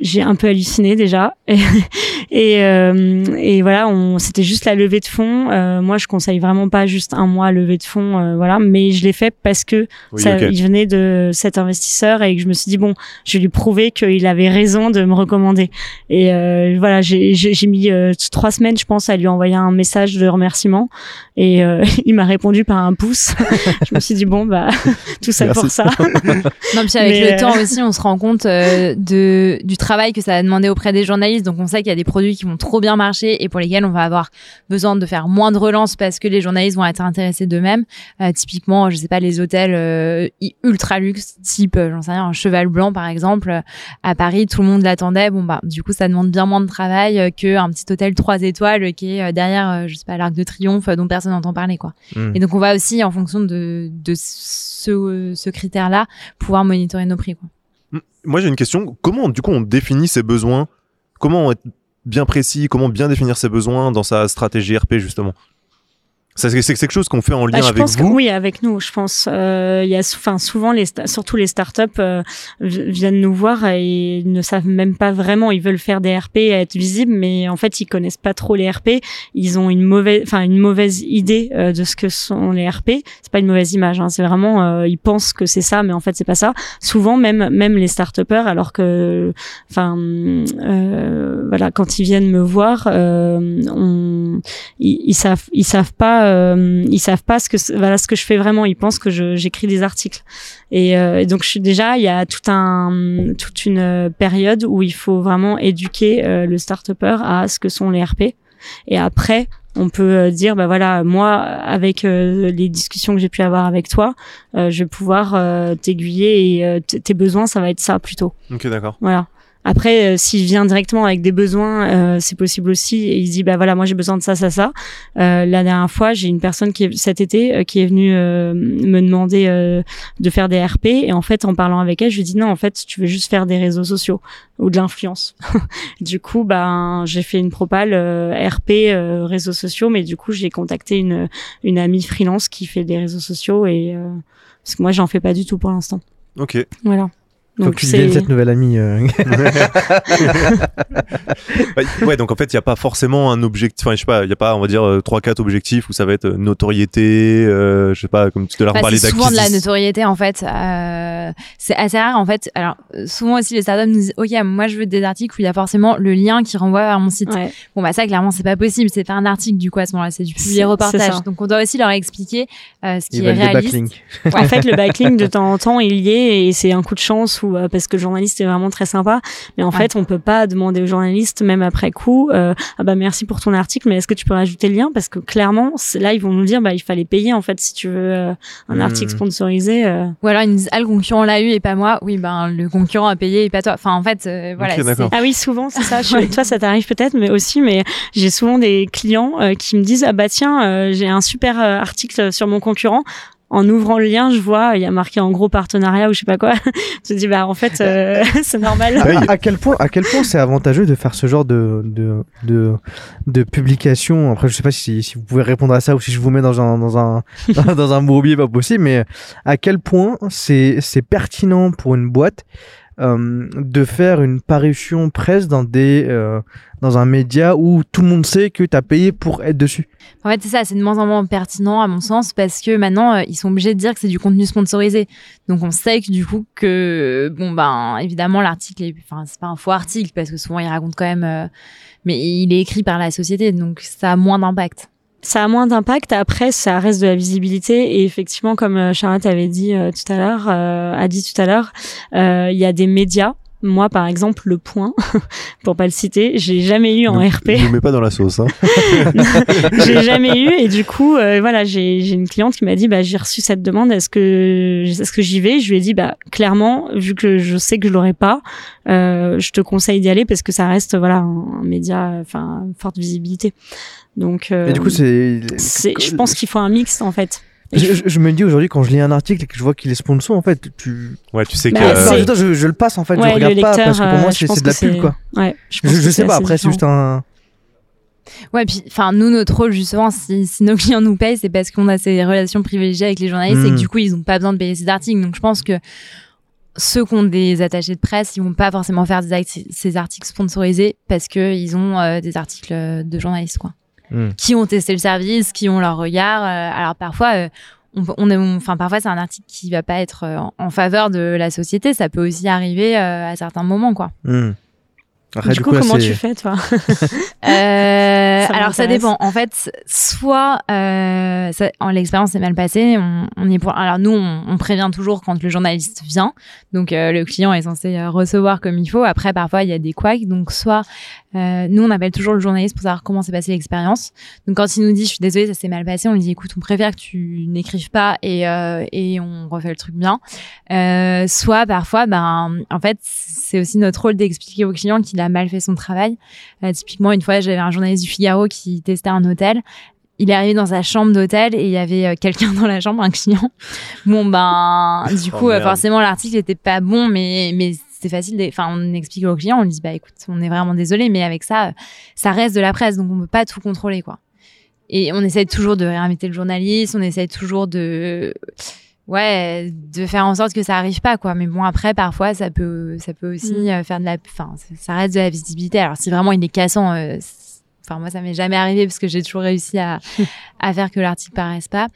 j'ai un peu halluciné déjà. Et et, euh, et voilà on c'était juste la levée de fonds. Euh, moi je conseille vraiment pas juste un mois levée de fonds euh, voilà mais je l'ai fait parce que
oui,
ça, il venait de cet investisseur et que je me suis dit bon je vais lui prouver qu'il avait raison de me recommander. Et euh, voilà j'ai j'ai j'ai mis euh, trois semaines je pense à lui envoyer un message de remerciement. Et euh, il m'a répondu par un pouce. Je me suis dit bon bah tout ça
Merci.
pour ça.
Non, puis avec
Mais,
le temps aussi, on se rend compte euh, de du travail que ça a demandé auprès des journalistes. Donc, on sait qu'il y a des produits qui vont trop bien marcher et pour lesquels on va avoir besoin de faire moins de relance parce que les journalistes vont être intéressés d'eux-mêmes. Euh, typiquement, je sais pas, les hôtels euh, ultra luxe, type, euh, j'en sais rien, un cheval blanc par exemple, euh, à Paris, tout le monde l'attendait. Bon, bah, du coup, ça demande bien moins de travail euh, qu'un petit hôtel trois étoiles qui est derrière, je sais pas, l'Arc de Triomphe dont personne n'entend parler, quoi.
Mm.
Et donc, on va aussi, en fonction de, de ce, ce critère-là, pouvoir monitorer nos prix. Quoi.
Moi, j'ai une question. Comment, du coup, on définit ses besoins? Comment être bien précis? Comment bien définir ses besoins dans sa stratégie RP, justement? C'est c'est quelque chose qu'on fait en lien
Ah, je
avec
pense
vous
que oui, avec nous. Je pense, euh, il y a, enfin, souvent les, surtout les startups euh, viennent nous voir et ils ne savent même pas vraiment. Ils veulent faire des RP et être visibles, mais en fait, ils connaissent pas trop les RP. Ils ont une mauvaise, enfin, une mauvaise idée euh, de ce que sont les RP. C'est pas une mauvaise image. Hein, c'est vraiment, euh, ils pensent que c'est ça, mais en fait, c'est pas ça. Souvent, même, même les startupeurs, alors que, enfin, euh, voilà, quand ils viennent me voir, euh, on, ils, ils savent, ils savent pas, euh, ils savent pas ce que voilà ce que je fais vraiment. Ils pensent que j'écris des articles. Et, euh, et donc je suis déjà, il y a tout un, toute une euh, période où il faut vraiment éduquer euh, le start-upper à ce que sont les RP. Et après, on peut dire, bah voilà, moi, avec euh, les discussions que j'ai pu avoir avec toi, euh, je vais pouvoir euh, t'aiguiller et tes besoins, ça va être ça plutôt.
Ok, d'accord.
Voilà. Après, euh, s'il vient directement avec des besoins, euh, c'est possible aussi. Et il dit, bah voilà, moi j'ai besoin de ça, ça, ça. Euh, la dernière fois, j'ai une personne qui est, cet été euh, qui est venue euh, me demander euh, de faire des RP. Et en fait, en parlant avec elle, je lui dis non, en fait, tu veux juste faire des réseaux sociaux ou de l'influence. du coup, ben j'ai fait une propale euh, RP euh, réseaux sociaux, mais du coup, j'ai contacté une une amie freelance qui fait des réseaux sociaux et euh, parce que moi, j'en fais pas du tout pour l'instant.
Ok.
Voilà.
Faut que tu deviennes cette nouvelle amie. euh.
Ouais, donc en fait, il n'y a pas forcément un objectif. Enfin, je sais pas, il n'y a pas, on va dire, 3-4 objectifs où ça va être euh, notoriété, euh, je sais pas, comme à l'heure, on
Bah,
parlait
c'est souvent de la notoriété en fait. Euh, c'est assez rare en fait. Alors euh, souvent aussi les startups nous disent ok moi je veux des articles où il y a forcément le lien qui renvoie vers mon site.
Ouais.
Bon bah ça clairement c'est pas possible. C'est pas un article du coup à ce moment-là. C'est du publié reportage. Donc on doit aussi leur expliquer euh, ce qui
Ils
est réaliste.
en fait, le backlink de temps en temps, il y est et c'est un coup de chance ou euh, parce que le journaliste est vraiment très sympa. Mais en
Ouais.
fait, on peut pas demander au journaliste, même après coup, euh, ah bah merci pour ton article, mais est-ce que tu peux rajouter le lien? Parce que clairement, c'est- là, ils vont nous dire, bah il fallait payer en fait si tu veux euh, un
Hmm.
article sponsorisé. euh.
Ou alors ils nous disent ah le concurrent l'a eu et pas moi. Oui ben le concurrent a payé et pas toi. Enfin en fait euh, voilà.
Ah oui, souvent, c'est ça. Je- Toi, ça t'arrive peut-être, mais aussi, mais j'ai souvent des clients euh, qui me disent ah bah tiens, euh, j'ai un super euh, article sur mon concurrent. En ouvrant le lien, je vois il y a marqué en gros partenariat ou je sais pas quoi. je me dis bah en fait euh, c'est normal.
À, à quel point, à quel point c'est avantageux de faire ce genre de de de, de publication? Après, je sais pas si, si vous pouvez répondre à ça ou si je vous mets dans un dans un dans un bourbier pas possible, mais à quel point c'est c'est pertinent pour une boîte euh, de faire une parution presse dans des euh, dans un média où tout le monde sait que tu as payé pour être dessus.
En fait, c'est ça, c'est de moins en moins pertinent à mon sens parce que maintenant euh, ils sont obligés de dire que c'est du contenu sponsorisé. Donc on sait que du coup que bon ben évidemment l'article enfin c'est pas un faux article parce que souvent il raconte quand même euh, mais il est écrit par la société donc ça a moins d'impact.
Ça a moins d'impact. Après, ça reste de la visibilité. Et effectivement, comme euh, Charlotte avait dit euh, tout à l'heure, euh, a dit tout à l'heure, il y a des médias. Moi, par exemple, Le Point, pour pas le citer, j'ai jamais eu en
Ne-
RP.
Ne mets pas dans la sauce. Hein.
j'ai jamais eu et du coup euh, voilà j'ai j'ai une cliente qui m'a dit bah j'ai reçu cette demande est-ce que est-ce que j'y vais? Je lui ai dit bah clairement vu que je sais que je l'aurai pas euh, je te conseille d'y aller parce que ça reste voilà un, un média enfin forte visibilité donc euh,
Et du coup, c'est
c'est je pense qu'il faut un mix en fait
je, je- je me dis aujourd'hui quand je lis un article et que je vois qu'il est sponsor en fait, tu
Ouais, tu sais
Bah,
que.
Je, le passe en fait,
Ouais,
je
le
regarde pas parce que pour moi
euh,
c'est de la pub quoi.
ouais je, pense
sais pas après c'est juste un
Ouais, puis enfin nous notre rôle justement si, si nos clients nous payent, c'est parce qu'on a ces relations privilégiées avec les journalistes et que du coup ils ont pas besoin de payer ces articles. Donc je pense que ceux qui ont des attachés de presse, ils vont pas forcément faire des act- ces articles sponsorisés parce que ils ont euh, des articles euh, de journalistes quoi,
Mm.
qui ont testé le service, qui ont leur regard. euh, alors parfois euh, on, est, on- enfin parfois c'est un article qui va pas être euh, en, en faveur de la société. Ça peut aussi arriver euh, à certains moments quoi.
Hmm. Après,
du coup,
là,
comment tu fais toi?
Euh, alors ça dépend. En fait, soit euh, ça- en l'expérience s'est mal passée, on, on est pour. Alors nous, on, on prévient toujours quand le journaliste vient. Donc euh, le client est censé euh, recevoir comme il faut. Après, parfois il y a des couacs. Donc soit euh, nous on appelle toujours le journaliste pour savoir comment s'est passée l'expérience. Donc quand il nous dit je suis désolé ça s'est mal passé, on lui dit écoute on préfère que tu n'écrives pas et euh, et on refait le truc bien. Euh, soit parfois ben en fait c'est aussi notre rôle d'expliquer au client qu'il a mal fait son travail. Euh, typiquement, une fois, j'avais un journaliste du Figaro qui testait un hôtel. Il est arrivé dans sa chambre d'hôtel et il y avait euh, quelqu'un dans la chambre, un client. Bon, ben, du
Oh,
coup, euh,
merde.
forcément, l'article était pas bon, mais, mais c'est facile. Enfin, on explique au client, on lui dit, bah, écoute, on est vraiment désolé, mais avec ça, euh, ça reste de la presse, donc on peut pas tout contrôler, quoi. Et on essaie toujours de réinviter le journaliste, on essaie toujours de, ouais, de faire en sorte que ça arrive pas, quoi. Mais bon, après, parfois, ça peut, ça peut aussi
Mm.
faire de la, enfin, ça- reste de la visibilité. Alors, si vraiment il est cassant, euh, c'est- enfin, moi, ça m'est jamais arrivé parce que j'ai toujours réussi à, à faire que l'article paraisse pas.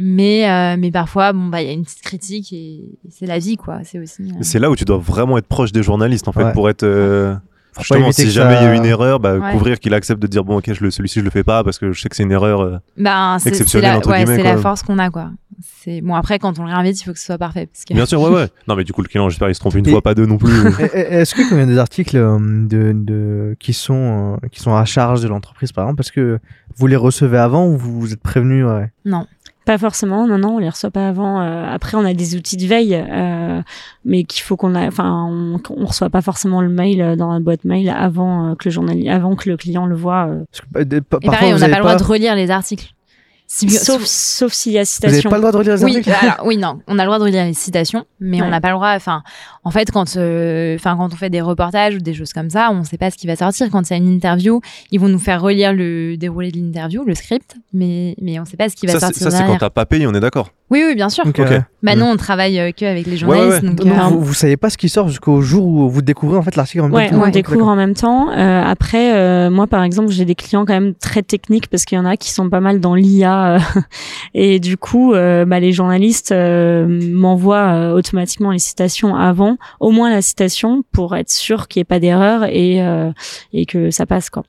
Mais, euh, mais parfois, bon, bah, il y a une petite critique et, c'est la vie, quoi. C'est aussi. euh,
C'est là où tu dois vraiment être proche des journalistes en fait
Ouais.
pour être. euh, Justement, si jamais il y a une erreur, bah,
Ouais.
couvrir qu'il accepte de dire bon ok celui-ci je le fais pas parce que je sais que c'est une erreur. euh.
Ben, c'est c'est la,
entre
ouais, c'est la force qu'on a, quoi. C'est bon. Après, quand on le réinvite, il faut que ce soit parfait, parce que
Bien sûr ouais ouais. Non mais du coup le client j'espère il se trompe une
Et-
fois pas deux non plus.
Est-ce que quand il y a des articles euh, de, de, qui, sont, euh, qui sont à charge de l'entreprise, par exemple, parce que vous les recevez avant ou vous vous êtes prévenu ouais?
non.
Pas forcément, non, non, on les reçoit pas avant. Euh, après, on a des outils de veille, euh, mais qu'il faut qu'on a, enfin, on, on reçoit pas forcément le mail euh, dans la boîte mail avant euh, que le journaliste, avant que le client le voit. euh.
Parce que, bah, des- pa-
Et
parfois,
pareil, on n'a pas le droit de relire les articles.
Sauf, sauf s'il y a
Vous n'avez
citation.
pas le droit de relire les
oui,
articles
alors, oui, non, on a le droit de relire les citations, mais on n'a pas le droit. Enfin, en fait, quand, euh, quand on fait des reportages ou des choses comme ça, on ne sait pas ce qui va sortir. Quand il y a une interview, ils vont nous faire relire le déroulé de l'interview, le script, mais mais on ne sait pas ce qui va
Ça c'est
sortir
ça, c'est quand t'as pas payé on est d'accord.
Oui, oui, bien sûr.
Ok,
Ok.
ouais.
Bah non, on travaille euh, que avec les
ouais,
journalistes,
ouais.
donc.
Donc,
euh,
vous, vous savez pas ce qui sort jusqu'au jour où vous découvrez en fait l'article en même
Ouais,
temps.
on découvre en même temps. Euh, après, euh, moi, par exemple, j'ai des clients quand même très techniques parce qu'il y en a qui sont pas mal dans l'IA euh, et du coup, euh, bah, les journalistes euh, m'envoient euh, automatiquement les citations avant, au moins la citation pour être sûr qu'il n'y ait pas d'erreur et euh, et que ça passe quoi.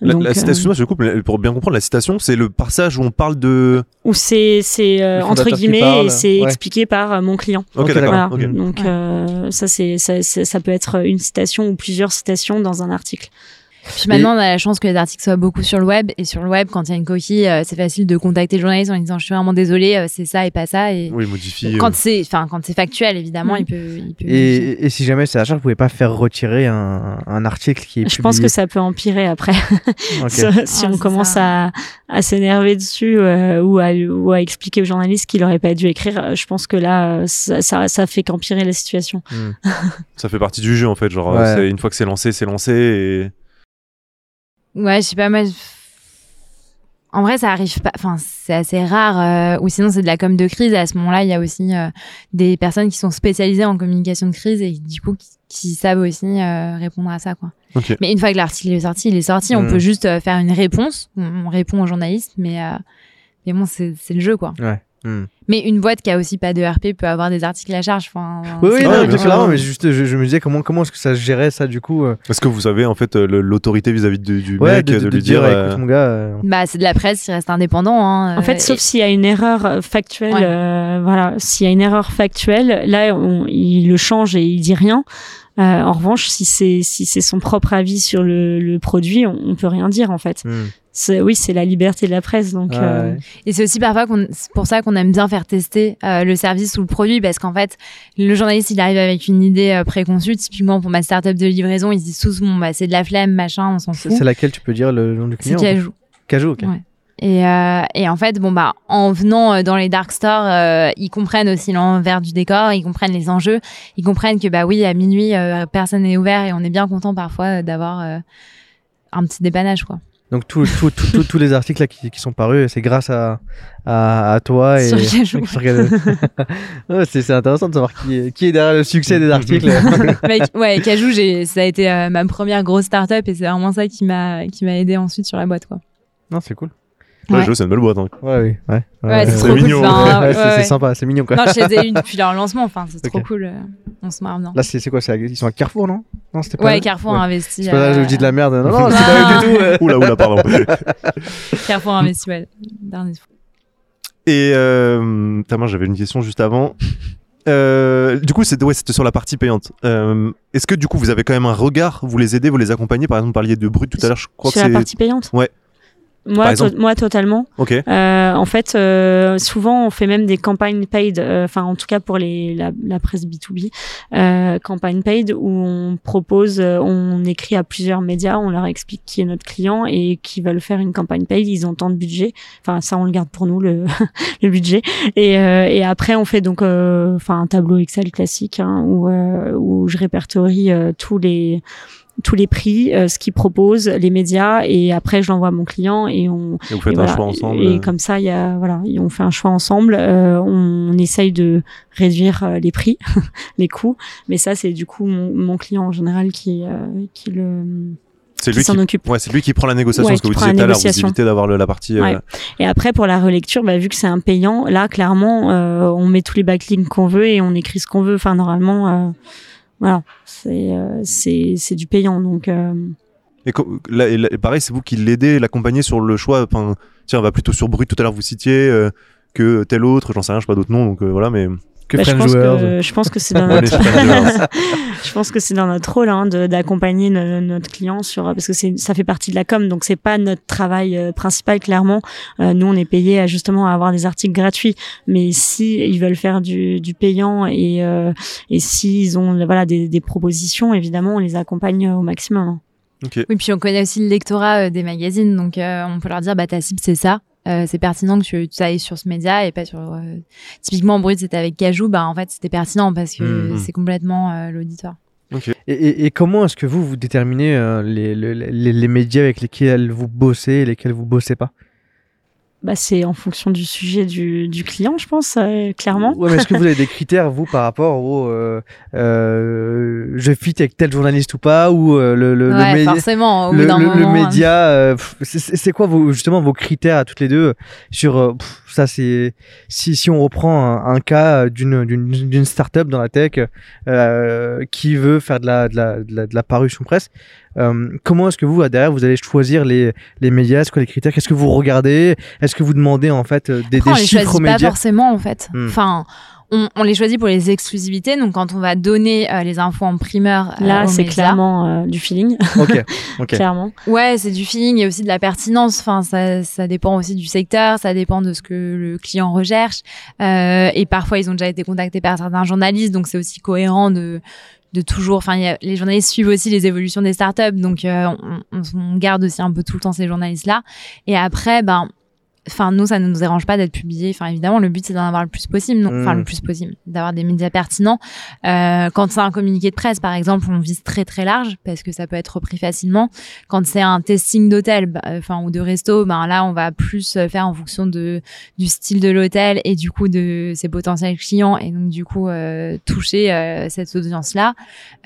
La,
Donc,
la citation, je coupe mais pour bien comprendre la citation c'est le passage où on parle de.
où c'est euh, entre guillemets
parle,
et c'est
ouais.
expliqué par euh, mon client.
Ok, d'accord.
Voilà. Donc
Ouais.
euh, ça c'est ça, c'est- ça peut être une citation ou plusieurs citations dans un article.
Puis maintenant, on a la chance que les articles soient beaucoup sur le web. Et sur le web, quand il y a une coquille, euh, c'est facile de contacter le journaliste en lui disant Je suis vraiment désolé, euh, c'est ça et pas ça. Et
Oui, modifie. euh,
quand c'est, enfin, quand c'est factuel, évidemment,
Mm.
il peut. Il peut modifier.
Et, et si jamais c'est à charge, vous pouvez pas faire retirer un, un article qui est
Je pense que ça peut empirer après si, si
Ah,
on commence
ça.
à, à s'énerver dessus euh, ou, à, ou à expliquer au journaliste qu'il aurait pas dû écrire. Je pense que là, ça, ça, ça fait qu'empirer la situation.
Hmm.
Ça fait partie du jeu en fait. Genre,
Ouais.
une fois que c'est lancé, c'est lancé. Et...
Ouais, je sais pas, moi. En vrai, ça arrive pas. Enfin, c'est assez rare. euh, ou sinon, c'est de la com de crise. Et à ce moment-là, il y a aussi euh, des personnes qui sont spécialisées en communication de crise et du coup qui, qui savent aussi euh, répondre à ça, quoi. Mais une fois que l'article est sorti, il est sorti. On
Mm.
peut juste faire une réponse. On, on répond aux journalistes, mais mais bon, c'est le jeu, quoi.
Ouais. Hmm.
Mais une boîte qui a aussi pas de RP peut avoir des articles à charge. Enfin,
Oui, oui, non, mais
bien
clairement,
sûr.
mais juste, je, je me disais comment, comment est-ce que ça se gérait ça du coup euh,
Est-ce que vous avez en fait euh, l'autorité vis-à-vis du, du
Ouais,
mec
de,
de,
de- de
lui dire. euh,
écoute mon gars. euh,
Bah, c'est de la presse qui reste indépendant. Hein,
En fait,
euh,
sauf
et-
s'il y a une erreur euh, factuelle,
Ouais.
euh, voilà, s'il y a une erreur factuelle, là, on- il le change et il dit rien. Euh, en revanche, si c'est si c'est son propre avis sur le, le produit, on, on peut rien dire en fait.
hmm.
C'est- Oui, c'est la liberté de la presse, donc.
Ouais,
euh.
Et c'est aussi parfois c'est pour ça qu'on aime bien faire tester euh, le service ou le produit parce qu'en fait, le journaliste il arrive avec une idée euh, préconçue. Typiquement pour ma startup de livraison, ils se disent tous bon bah c'est de la flemme machin, on s'en
C'est
fout.
c'est laquelle tu peux dire le nom du
C'est
client
Cajou.
Cajou, ok.
Ouais. Et, euh, et en fait, bon bah, en venant dans les dark stores, euh, ils comprennent aussi l'envers du décor, ils comprennent les enjeux, ils comprennent que bah oui, à minuit, euh, personne n'est ouvert et on est bien content parfois d'avoir euh, un petit dépannage quoi.
Donc tout- tout- tout- tout- tous les articles là, qui, qui sont parus, c'est grâce à, à, à toi et. Ouais, c'est c'est intéressant de savoir qui est, qui est derrière le succès des articles.
Mec, ouais, Cajou, j'ai, ça a été euh, ma première grosse startup et c'est vraiment ça qui m'a, qui m'a aidé ensuite sur la boîte quoi.
non, c'est cool.
Ouais,
Ouais.
je- c'est une belle boîte. hein.
Ouais, oui, ouais.
Ouais, c'est
mignon.
cool. Enfin,
Ouais,
ouais,
c'est
ouais.
c'est sympa, c'est mignon quoi.
Non, je les ai eu depuis leur lancement. Enfin, c'est trop cool. euh, On se marre bien.
Là, c'est c'est quoi c'est à- Ils sont à Carrefour, non? Non, c'était pas
Ouais, Carrefour
Ouais.
a investi.
C'est pas là,
euh,
je dis de la merde. Non, non, c'est pas du tout.
Oula, oula, pardon.
Carrefour a investi, ouais. Dernier fois.
Et euh, putain, moi, j'avais une question juste avant. Euh, du coup, c'était ouais, c'était sur la partie payante. Euh, Est-ce que du coup, vous avez quand même un regard? Vous les aidez, vous les accompagnez? Par exemple, vous parliez de brut tout à l'heure. Je crois
sur
que
la
c'est.
partie payante?
Ouais.
Moi, to- moi totalement.
Ok.
Euh, en fait, euh, souvent, on fait même des campagnes paid, euh, enfin, en tout cas pour les, la, la presse B2B, euh, campagne paid où on propose, euh, on écrit à plusieurs médias, on leur explique qui est notre client et qui veulent faire une campagne paid, ils ont tant de budget. Enfin, ça, on le garde pour nous, le, le budget. Et, euh, et après, on fait donc, euh, enfin, un tableau Excel classique hein, où, euh, où je répertorie euh, tous les tous les prix, euh, ce qu'ils proposent, les médias, et après je l'envoie à mon client et on,
Et vous faites
et
un choix ensemble.
Et
euh.
comme ça, il y a voilà, on fait un choix ensemble. euh, on essaye de réduire les prix, les coûts, mais ça c'est du coup mon, mon client en général qui euh, qui le
C'est lui
s'en
qui.
occupe.
Ouais, c'est lui qui prend la négociation,
Ouais,
ce que vous disiez tout à l'heure. Vous évitez d'avoir la partie. euh,
Ouais. Et après pour la relecture, bah, vu que c'est un payant, là clairement euh, on met tous les backlinks qu'on veut et on écrit ce qu'on veut. Enfin normalement, euh, voilà, c'est euh, c'est c'est du payant donc. euh,
Et, pareil, c'est vous qui l'aidez, l'accompagnez sur le choix. Tiens, on va plutôt sur Brut. Tout à l'heure, vous citiez euh, que tel autre, j'en sais rien, je sais pas d'autres noms, donc voilà, mais.
Que
bah, je
French
pense
Joueurs.
que je pense que c'est dans notre
chez French
je pense que c'est dans notre rôle hein, d'accompagner no- notre client sur parce que c'est ça fait partie de la com donc c'est pas notre travail euh, principal clairement Euh, nous on est payé à justement à avoir des articles gratuits mais si ils veulent faire du, du payant et euh, et s'ils ont voilà des, des propositions évidemment on les accompagne au maximum hein.
Oui, puis on connaît aussi le lectorat euh, des magazines, donc euh, on peut leur dire bah ta cible c'est ça. Euh, c'est pertinent que tu, tu ailles sur ce média et pas sur. euh, Typiquement, Brut, c'était avec Cajou, bah en fait c'était pertinent parce que
Mhm.
c'est complètement euh, l'auditoire.
Et, et- et comment est-ce que vous, vous déterminez euh, les, les, les- les médias avec lesquels vous bossez et lesquels vous bossez pas?
Bah c'est en fonction du sujet du, du client je pense euh, clairement
Ouais, mais est-ce que vous avez des critères, vous, par rapport au euh, euh, je fit avec tel journaliste ou pas Ou euh, le, le, le
ouais,
média-
forcément,
le, le-
moment.
c'est- quoi vos, justement vos critères à toutes les deux sur euh, pff, ça c'est si, si on reprend un, un cas d'une d'une d'une startup dans la tech euh, qui veut faire de la de la, de la, de la parution presse, Euh, comment est-ce que vous, derrière, vous allez choisir les, les médias? Que les critères? Qu'est-ce que vous regardez? Est-ce que vous demandez en fait euh, des,
Après, on
des
les
chiffres aux
choisit pas forcément en fait.
Hmm.
Enfin, on, on les choisit pour les exclusivités. Donc quand on va donner euh, les infos en primeur euh,
Là, c'est clairement euh, du feeling,
Ok, ok.
clairement.
Ouais, c'est du feeling et aussi de la pertinence. Enfin, ça, ça dépend aussi du secteur, ça dépend de ce que le client recherche. Euh, et parfois, ils ont déjà été contactés par certains journalistes, donc c'est aussi cohérent de de toujours. Enfin, les journalistes suivent aussi les évolutions des startups, donc euh, on, on- on garde aussi un peu tout le temps ces journalistes-là. Et après, ben. Enfin, nous, ça ne nous dérange pas d'être publié. Enfin, évidemment, le but, c'est d'en avoir le plus possible. non Enfin,
Mm.
le plus possible. D'avoir des médias pertinents. Euh, quand c'est un communiqué de presse, par exemple, on vise très, très large parce que ça peut être repris facilement. Quand c'est un testing d'hôtel, bah, enfin, ou de resto, ben là, on va plus euh, faire en fonction de, du style de l'hôtel et du coup de ses potentiels clients et donc, du coup, euh, toucher euh, cette audience-là.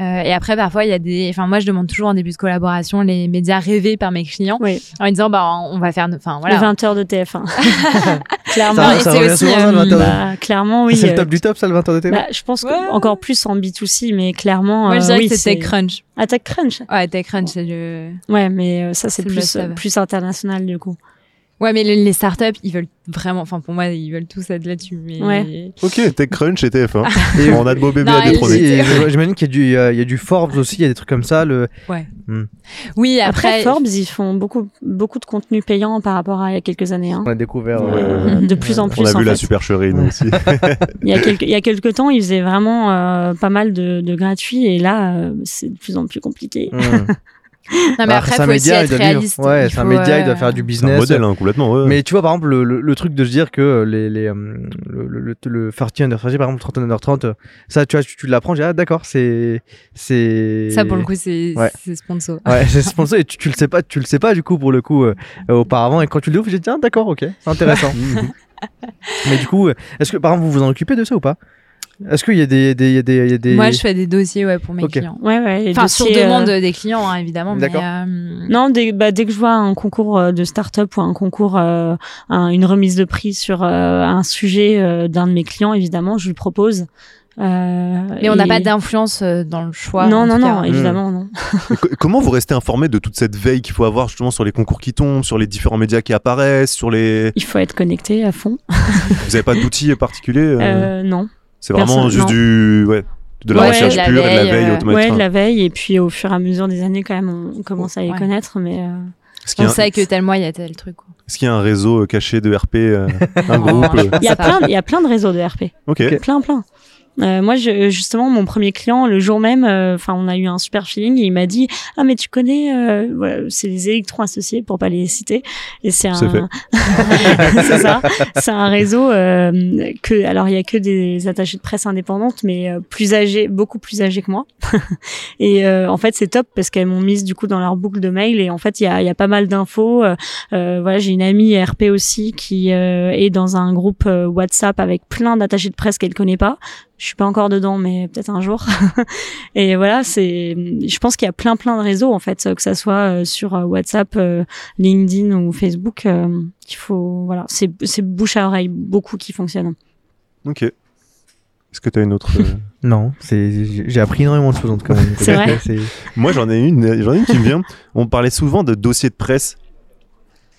Euh, et après, parfois, il y a des, enfin, moi, je demande toujours en début de collaboration les médias rêvés par mes clients
Oui,
en disant, bah, on va faire, enfin, voilà.
les 20 heures de TF1. clairement,
Ça,
et
ça
c'est
revient
aussi,
souvent dans le
euh,
20 heures de-
bah, clairement, oui.
c'est le
euh,
top du top, ça, le 20 heures de télé
bah, je pense que
Ouais.
encore plus en B2C, mais clairement.
Moi, je
euh,
dirais
oui,
que c'est TechCrunch.
Ah, TechCrunch.
Ouais, TechCrunch, c'est le.
Ouais, mais euh, ça, c'est plus,
must-have.
plus international du coup.
Ouais, mais les, startups, ils veulent vraiment, enfin, pour moi, ils veulent tous être là-dessus. Mais...
Ouais.
Ok, TechCrunch et TF1.
Et-
On a de beaux bébés
Non,
à détrôner.
Et J'imagine qu'il y, a du- il y a- du Forbes aussi, il y a des trucs comme ça. Le...
Oui,
Après,
après.
Forbes, ils font beaucoup, beaucoup de contenu payant par rapport à il y a quelques années. Hein.
On a découvert.
Ouais,
euh,
ouais, ouais.
De plus en plus.
On a
en
vu la
fait.
supercherie, nous aussi.
Il y a quelques, il y a quelques temps, ils faisaient vraiment euh, pas mal de, de gratuits et là, euh, c'est de plus en plus compliqué.
hmm.
Non, mais
Bah,
après,
c'est un
faut aussi
média, il doit vivre.
réaliste.
Ouais,
Il
c'est un
faut,
média, il doit
euh,
faire du
C'est un
business.
modèle, hein, complètement. ouais.
Mais tu vois, par exemple, le, le, le truc de se dire que les, les, euh, le, le, le, le 30 under 30, par exemple, 30 under 30, euh, ça, tu vois, tu, tu l'apprends, je dis, ah, d'accord, c'est, c'est.
Ça, pour le coup, c'est
Ouais.
c'est sponsor.
Ouais, c'est sponsor et tu, tu le sais pas, tu le sais pas, du coup, pour le coup, euh, euh, auparavant. Et quand tu le découvres, j'ai dit, ah, d'accord, ok, c'est intéressant.
Mhm.
Mais du coup, euh, est-ce que, par exemple, vous vous en occupez de ça ou pas? Est-ce qu'il y a des, des, il y a des, il y a des...
Moi, je fais des dossiers ouais, pour mes clients.
Ouais, ouais.
Enfin, sur
dossiers, euh,
demande des clients, hein, évidemment. mais,
D'accord.
euh,
Non, dès, bah, dès que je vois un concours euh, de start-up ou un concours, euh, un- une remise de prix sur euh, un sujet euh, d'un de mes clients, évidemment, je lui propose. Euh,
Mais on n'a
et-
pas d'influence dans le choix.
Non, non, non,
cas.
évidemment, non.
Et co- Comment vous restez informé de toute cette veille qu'il faut avoir justement sur les concours qui tombent, sur les différents médias qui apparaissent, sur les.
Il faut être connecté à fond.
Vous avez pas d'outils particuliers euh,
Euh, non.
C'est vraiment
personne-
juste
non.
du. Ouais. De la
Ouais,
recherche
de la
pure et de la
veille, euh,
automatique.
Ouais, de la veille, et puis au fur et à mesure des années, quand même, on, on commence à les
Ouais.
connaître, mais euh,
On
un-
sait que tel mois, il y a tel truc. quoi.
est-ce qu'il y a un réseau euh, caché de RP, euh, un
Non,
groupe
je pense
il y a
pas.
plein, il y a plein de réseaux de RP.
Ok.
Plein, plein. Euh, moi, je, justement, mon premier client, le jour même, euh, enfin, on a eu un super feeling. Et il m'a dit, ah mais tu connais, euh, voilà, c'est les électrons associés pour pas les citer. Et c'est un,
C'est
ça. C'est un réseau euh, que, alors il y a que des attachés de presse indépendantes, mais euh, plus âgés, beaucoup plus âgés que moi. et euh, en fait, c'est top parce qu'elles m'ont mise du coup dans leur boucle de mail. Et en fait, il y a, y a pas mal d'infos. Voilà, j'ai une amie RP aussi qui euh, est dans un groupe WhatsApp avec plein d'attachés de presse qu'elle connaît pas. Je suis pas encore dedans, mais peut-être un jour. et voilà, c'est. Je pense qu'il y a plein plein de réseaux en fait, que ça soit euh, sur euh, WhatsApp, euh, LinkedIn ou Facebook. qu'il faut voilà, c'est c'est bouche à oreille beaucoup qui fonctionne.
Ok. Est-ce que tu as une autre.
Non, c'est, j'ai appris énormément de choses en tout cas.
Moi, j'en ai une, j'en ai une qui me vient. On parlait souvent de dossiers de presse.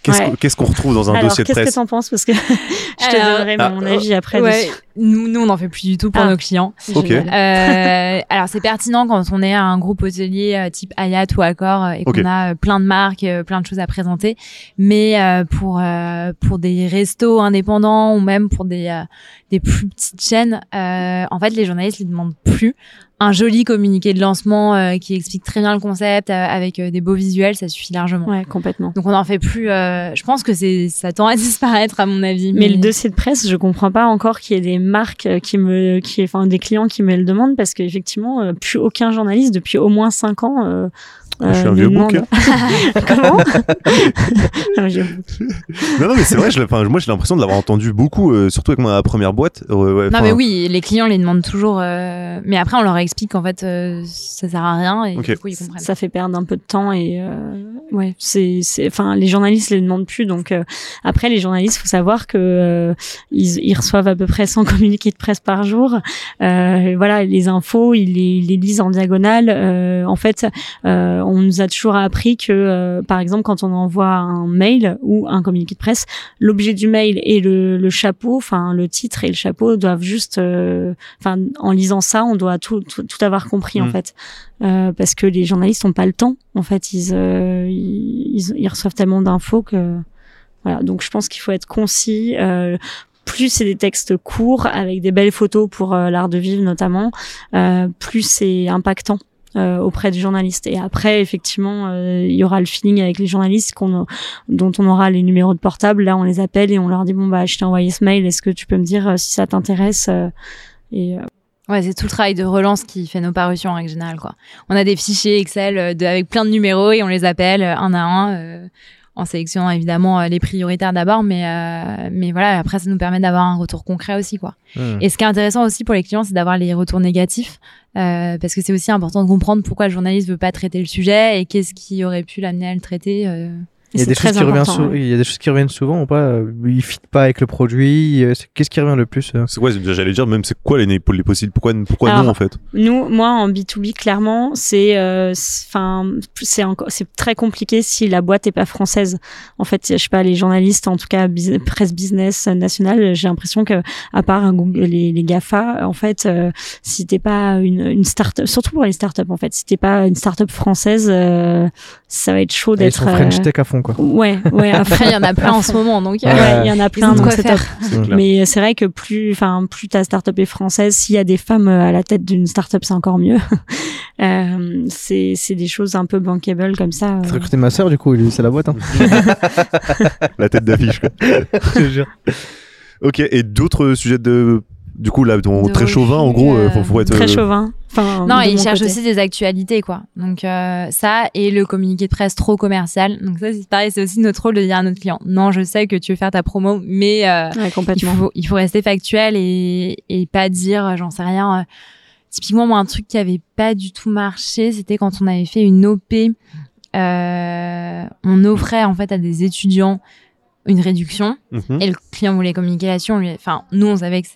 Qu'est-ce
Ouais.
qu'on qu'est-ce qu'on retrouve dans un
Alors,
dossier de
qu'est-ce que
presse
t'en penses? Parce que je te
Alors,
donnerai
ah,
mon avis après.
Ouais, nous, nous, on n'en fait plus du tout pour
Ah.
nos clients.
Ok.
Génial.
Euh, alors c'est pertinent quand on est un groupe hôtelier euh, type Hayat ou Accor euh, et qu'on a euh, plein de marques, euh, plein de choses à présenter. Mais euh, pour euh, pour des restos indépendants ou même pour des euh, des plus petites chaînes, euh, en fait les journalistes ne demandent plus un joli communiqué de lancement euh, qui explique très bien le concept euh, avec euh, des beaux visuels, ça suffit largement.
Ouais, complètement.
Donc on n'en fait plus. euh, je pense que c'est ça tend à disparaître à mon avis.
Mais le dossier de presse, je comprends pas encore qu'il y ait des marques qui me, qui, enfin, des clients qui me le demandent parce qu'effectivement, plus aucun journaliste depuis au moins cinq ans. Euh,
Je suis
euh,
un
me
vieux bouc,
Comment Un vieux bouc.
Non, non, mais c'est vrai, je l'ai- enfin, moi j'ai l'impression de l'avoir entendu beaucoup, euh, surtout avec ma première boîte. Euh, ouais,
Non mais oui, les clients les demandent toujours, euh, mais après on leur explique qu'en fait euh, ça sert à rien et
Ok.
du coup ils comprennent.
Ça fait perdre un peu de temps et euh, ouais, c'est, enfin, les journalistes les demandent plus. Donc euh, après, les journalistes, faut savoir que euh, ils, ils reçoivent à peu près 100 communiqué de presse par jour. Euh, voilà, les infos, ils les, ils les lisent en diagonale. Euh, en fait, euh, on nous a toujours appris que, euh, par exemple, quand on envoie un mail ou un communiqué de presse, l'objet du mail et le, le chapeau, enfin le titre et le chapeau doivent juste, euh, enfin en lisant ça, on doit tout, tout, tout avoir compris en
Mm.
fait, Euh, parce que les journalistes n'ont pas le temps. En fait, ils, euh, ils, ils- ils reçoivent tellement d'infos que voilà. Donc je pense qu'il faut être concis. Euh, plus c'est des textes courts avec des belles photos pour euh, l'art de vivre notamment, euh, plus c'est impactant. Euh, auprès du journaliste. Et après effectivement euh, il y aura le feeling avec les journalistes qu'on dont on aura les numéros de portable. Là on les appelle et on leur dit bon bah je t'ai envoyé ce mail. Est-ce que tu peux me dire euh, si ça t'intéresse euh, et euh,
Ouais, c'est tout le travail de relance qui fait nos parutions en règle générale, quoi. On a des fichiers Excel de, avec plein de numéros et on les appelle un à un, en sélectionnant évidemment euh, les prioritaires d'abord, mais euh, mais voilà, après ça nous permet d'avoir un retour concret aussi, quoi.
Hmm.
Et ce qui est intéressant aussi pour les clients, c'est d'avoir les retours négatifs, euh, parce que c'est aussi important de comprendre pourquoi le journaliste veut pas traiter le sujet et qu'est-ce qui aurait pu l'amener à le traiter. euh.
Il y, a
c'est
des choses qui reviennent
important,
sou-
ouais.
il y a des choses qui reviennent souvent ou pas euh, Il fit pas avec le produit. euh, c'est- Qu'est-ce qui revient le plus euh
C'est quoi, j'allais dire, même c'est quoi les, les possibles Pourquoi, pourquoi
Alors,
non en fait?
Nous, moi, en B2B, clairement, c'est, euh, enfin, c'est encore, c'est très compliqué si la boîte est pas française. En fait, je sais pas, les journalistes, en tout cas, presse business nationale, j'ai l'impression que, à part Google- les, les Gafa, en fait, euh, si t'es pas une, une start surtout pour les startups, en fait, si t'es pas une startup française, euh, ça va être chaud d'être.
sont French
euh,
Tech à fond quoi.
Ouais, ouais,
Après, il y en a plein en ce moment, donc. euh,
Ouais, il y en a plein,
de
donc
quoi
c'est
faire.
top. Mais c'est vrai que plus, enfin, plus ta startup est française, s'il y a des femmes euh, à la tête d'une startup, c'est encore mieux. euh, c'est, c'est des choses un peu bankable comme ça. euh.
T'as recruté ma sœur du coup, lui, c'est la boîte. Hein.
La tête d'affiche quoi.
Je te jure.
Ok, et d'autres sujets de. Du coup, là, ton
De
très chauvin, en gros, euh, faut, faut être.
Très
euh,
chauvin. Enfin,
Non, il cherche
côté.
aussi des actualités, quoi. Donc euh, ça et le communiqué de presse trop commercial. Donc ça, c'est pareil, c'est aussi notre rôle de dire à notre client. Non, je sais que tu veux faire ta promo, mais euh,
Ouais,
il faut il faut rester factuel et et pas dire, j'en sais rien. euh, Typiquement, moi, un truc qui avait pas du tout marché, c'était quand on avait fait une OP. Euh, on offrait en fait à des étudiants une réduction
mhm.
et le client voulait communiquer là-dessus. Enfin, nous, on savait que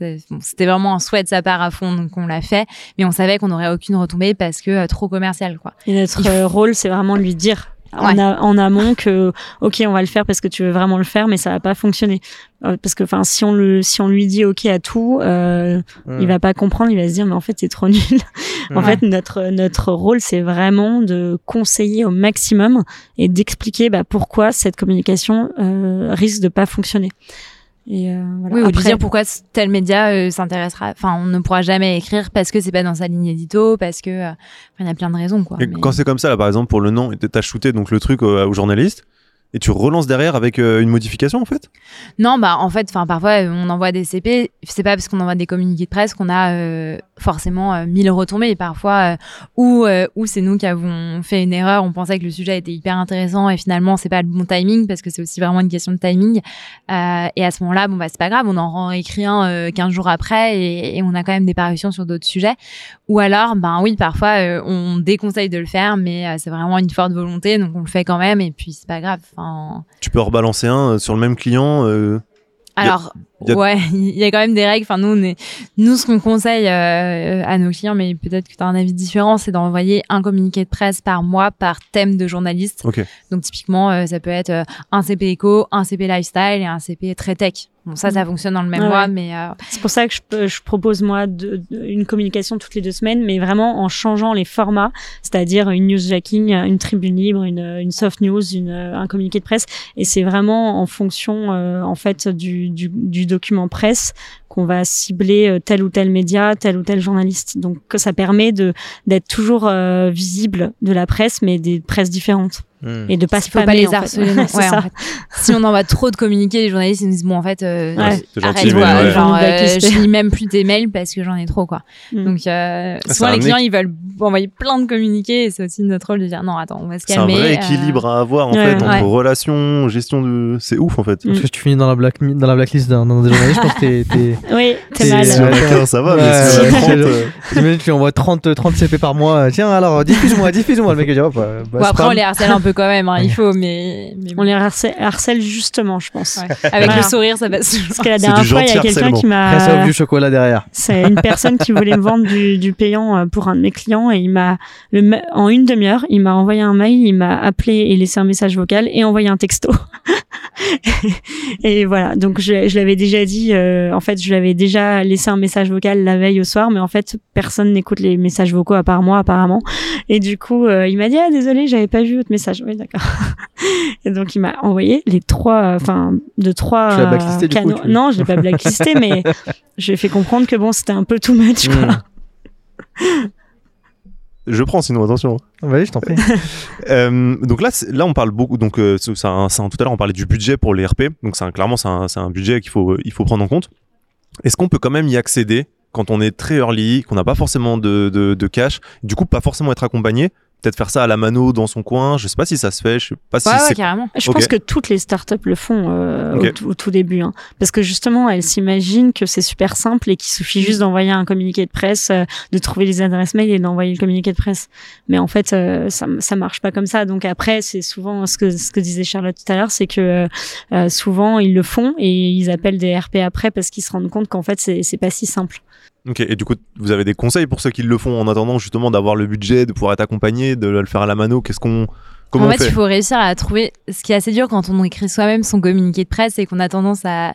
c'était vraiment un souhait de sa part à fond, donc on l'a fait. Mais on savait qu'on n'aurait aucune retombée parce que euh, trop commercial, quoi.
Et notre
faut-
rôle, c'est vraiment de lui dire en,
Ouais.
a- en amont que, ok, on va le faire parce que tu veux vraiment le faire, mais ça va pas fonctionner. Euh, parce que, enfin, si on le, si on lui dit ok à tout, euh,
Hmm.
il va pas comprendre, il va se dire mais en fait c'est trop nul. en
Ouais.
fait, notre notre rôle c'est vraiment de conseiller au maximum et d'expliquer bah, pourquoi cette communication euh, risque de pas fonctionner. Et euh, voilà.
Oui, ou de
Après-
dire pourquoi tel média euh, s'intéressera. Enfin, on ne pourra jamais écrire parce que c'est pas dans sa ligne édito, parce que euh, il y a plein de raisons, quoi.
Et
Mais-
quand c'est comme ça, là, par exemple, pour le nom, t'as shooté donc le truc euh, au journaliste et tu relances derrière avec euh, une modification en fait?
Non, bah en fait, enfin parfois on envoie des CP. C'est pas parce qu'on envoie des communiqués de presse qu'on a euh, forcément euh, mille retombées. Parfois, euh, ou euh, ou c'est nous qui avons fait une erreur. On pensait que le sujet était hyper intéressant et finalement c'est pas le bon timing parce que c'est aussi vraiment une question de timing. Et à ce moment-là, bon bah c'est pas grave, on en rend écrit un euh, 15 jours après et, on a quand même des parutions sur d'autres sujets. Ou alors, ben oui, parfois on déconseille de le faire, mais c'est vraiment une forte volonté, donc on le fait quand même et puis c'est pas grave.
Tu peux rebalancer un euh, sur le même client euh,
alors,
y a-
ouais, il y a quand même des règles. Enfin, nous, on est, nous, ce qu'on conseille euh, à nos clients, mais peut-être que tu as un avis différent, c'est d'envoyer un communiqué de presse par mois par thème de journaliste. Donc, typiquement, euh, ça peut être un CP éco, un CP lifestyle et un CP très tech. Bon, ça, ça fonctionne dans le même mois,
ouais.
mais euh,
C'est pour ça que je, propose moi de, de- une communication toutes les deux semaines, mais vraiment en changeant les formats, c'est-à-dire une newsjacking, une tribune libre, une, une soft news, une, un communiqué de presse, et c'est vraiment en fonction euh, en fait du, du, du document presse qu'on va cibler euh, tel ou tel média, tel ou tel journaliste. Donc que ça permet de d'être toujours euh, visible de la presse, mais des presses différentes
Hmm.
et de pas
il faut
spammer,
pas les
en fait.
harceler. Ouais, en fait. Si on envoie trop de communiqués, les journalistes ils nous disent bon en fait euh,
Ouais,
c'est gentil,
arrête quoi,
ouais.
genre
nous
euh, je lis même plus tes mails parce que j'en ai trop quoi.
Mm.
Donc euh,
c'est
souvent les clients ils veulent envoyer plein de communiqués et c'est aussi notre rôle de dire non attends on va se
C'est un
calmer.
vrai
euh,
équilibre à avoir en
ouais,
fait entre
ouais.
relations, gestion de. C'est ouf en fait.
Mm.
Parce que si tu finis dans la, black, dans la blacklist d'un journalistes, je pense que t'es.
Oui, t'es
C'est-
mal.
Sur
Ouais.
la 15, ça va, mais
Ouais,
sur la
ouais,
30.
c'est
euh,
T'imagines, tu lui envoies 30, 30 CP par mois. Tiens, alors, diffuse-moi, diffuse-moi. Le mec, il dit, hop, bah,
Bon, après, on les harcèle un peu quand même, hein, il faut, mais, mais
On les harcèle, harcèle justement, je pense.
Ouais. Avec
Voilà.
le sourire, ça passe.
Parce que la dernière fois, il y a quelqu'un qui
ça,
m'a.
du chocolat derrière.
C'est une personne qui voulait me vendre du, du payant euh, pour un de mes clients et il m'a, le ma- en une demi-heure, il m'a envoyé un mail, il m'a appelé et laissé un message vocal et envoyé un texto. et voilà, donc je, je l'avais déjà dit, euh, en fait, je lui avais déjà laissé un message vocal la veille au soir, mais en fait, personne n'écoute les messages vocaux à part moi, apparemment. Et du coup, euh, il m'a dit, ah, désolé, j'avais pas vu votre message. Oui, d'accord. et donc, il m'a envoyé les trois, euh, enfin, de trois
Tu l'as blacklisté, du coup,
canaux.
tu-
Non, je l'ai pas blacklisté, mais je lui ai fait comprendre que bon, c'était un peu too much, quoi.
Mm.
Je prends sinon, attention.
Vas-y, je t'en prie.
Euh, donc là, là, on parle beaucoup. Donc, euh, un- tout à l'heure, on parlait du budget pour les RP. Donc, clairement, c'est un, c'est un budget qu'il faut, il faut prendre en compte. Est-ce qu'on peut quand même y accéder quand on est très early, qu'on n'a pas forcément de, de, cash, du coup, pas forcément être accompagné Peut-être faire ça à la mano dans son coin. Je sais pas si ça se fait. Je sais pas si
Ouais, ouais, carrément.
Je pense que toutes les startups le font euh, au, tout- au tout début, hein. parce que justement, elles s'imaginent que c'est super simple et qu'il suffit juste d'envoyer un communiqué de presse, euh, de trouver les adresses mail et d'envoyer le communiqué de presse. Mais en fait, euh, ça ça marche pas comme ça. Donc après, c'est souvent ce que ce que disait Charlotte tout à l'heure, c'est que euh, souvent ils le font et ils appellent des RP après parce qu'ils se rendent compte qu'en fait c'est c'est pas si simple.
Ok. Et du coup, vous avez des conseils pour ceux qui le font en attendant justement d'avoir le budget, de pouvoir être accompagné, de le faire à la mano? Qu'est-ce qu'on comment
en fait,
fait?
il faut réussir à trouver. Ce qui est assez dur quand on écrit soi-même son communiqué de presse, c'est qu'on a tendance à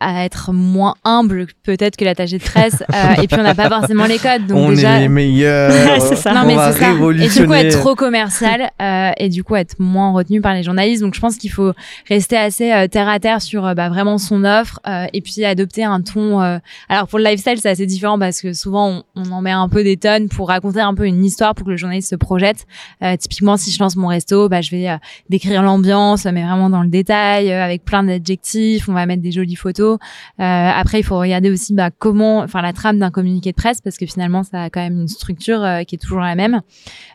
à être moins humble peut-être que l'attaché de presse euh, et puis on n'a pas forcément les codes donc
on
déjà
est les meilleurs.
C'est ça.
non
on
mais c'est ça. Et du coup être trop commercial euh, et du coup être moins retenu par les journalistes. Donc je pense qu'il faut rester assez euh, terre à terre sur euh, bah, vraiment son offre euh, et puis adopter un ton euh, alors pour le lifestyle c'est assez différent parce que souvent on, on en met un peu des tonnes pour raconter un peu une histoire pour que le journaliste se projette. Euh, typiquement si je lance mon resto bah je vais euh, décrire l'ambiance mais vraiment dans le détail euh, avec plein d'adjectifs. On va mettre des jolies photos euh, après il faut regarder aussi bah, comment enfin la trame d'un communiqué de presse parce que finalement ça a quand même une structure euh, qui est toujours la même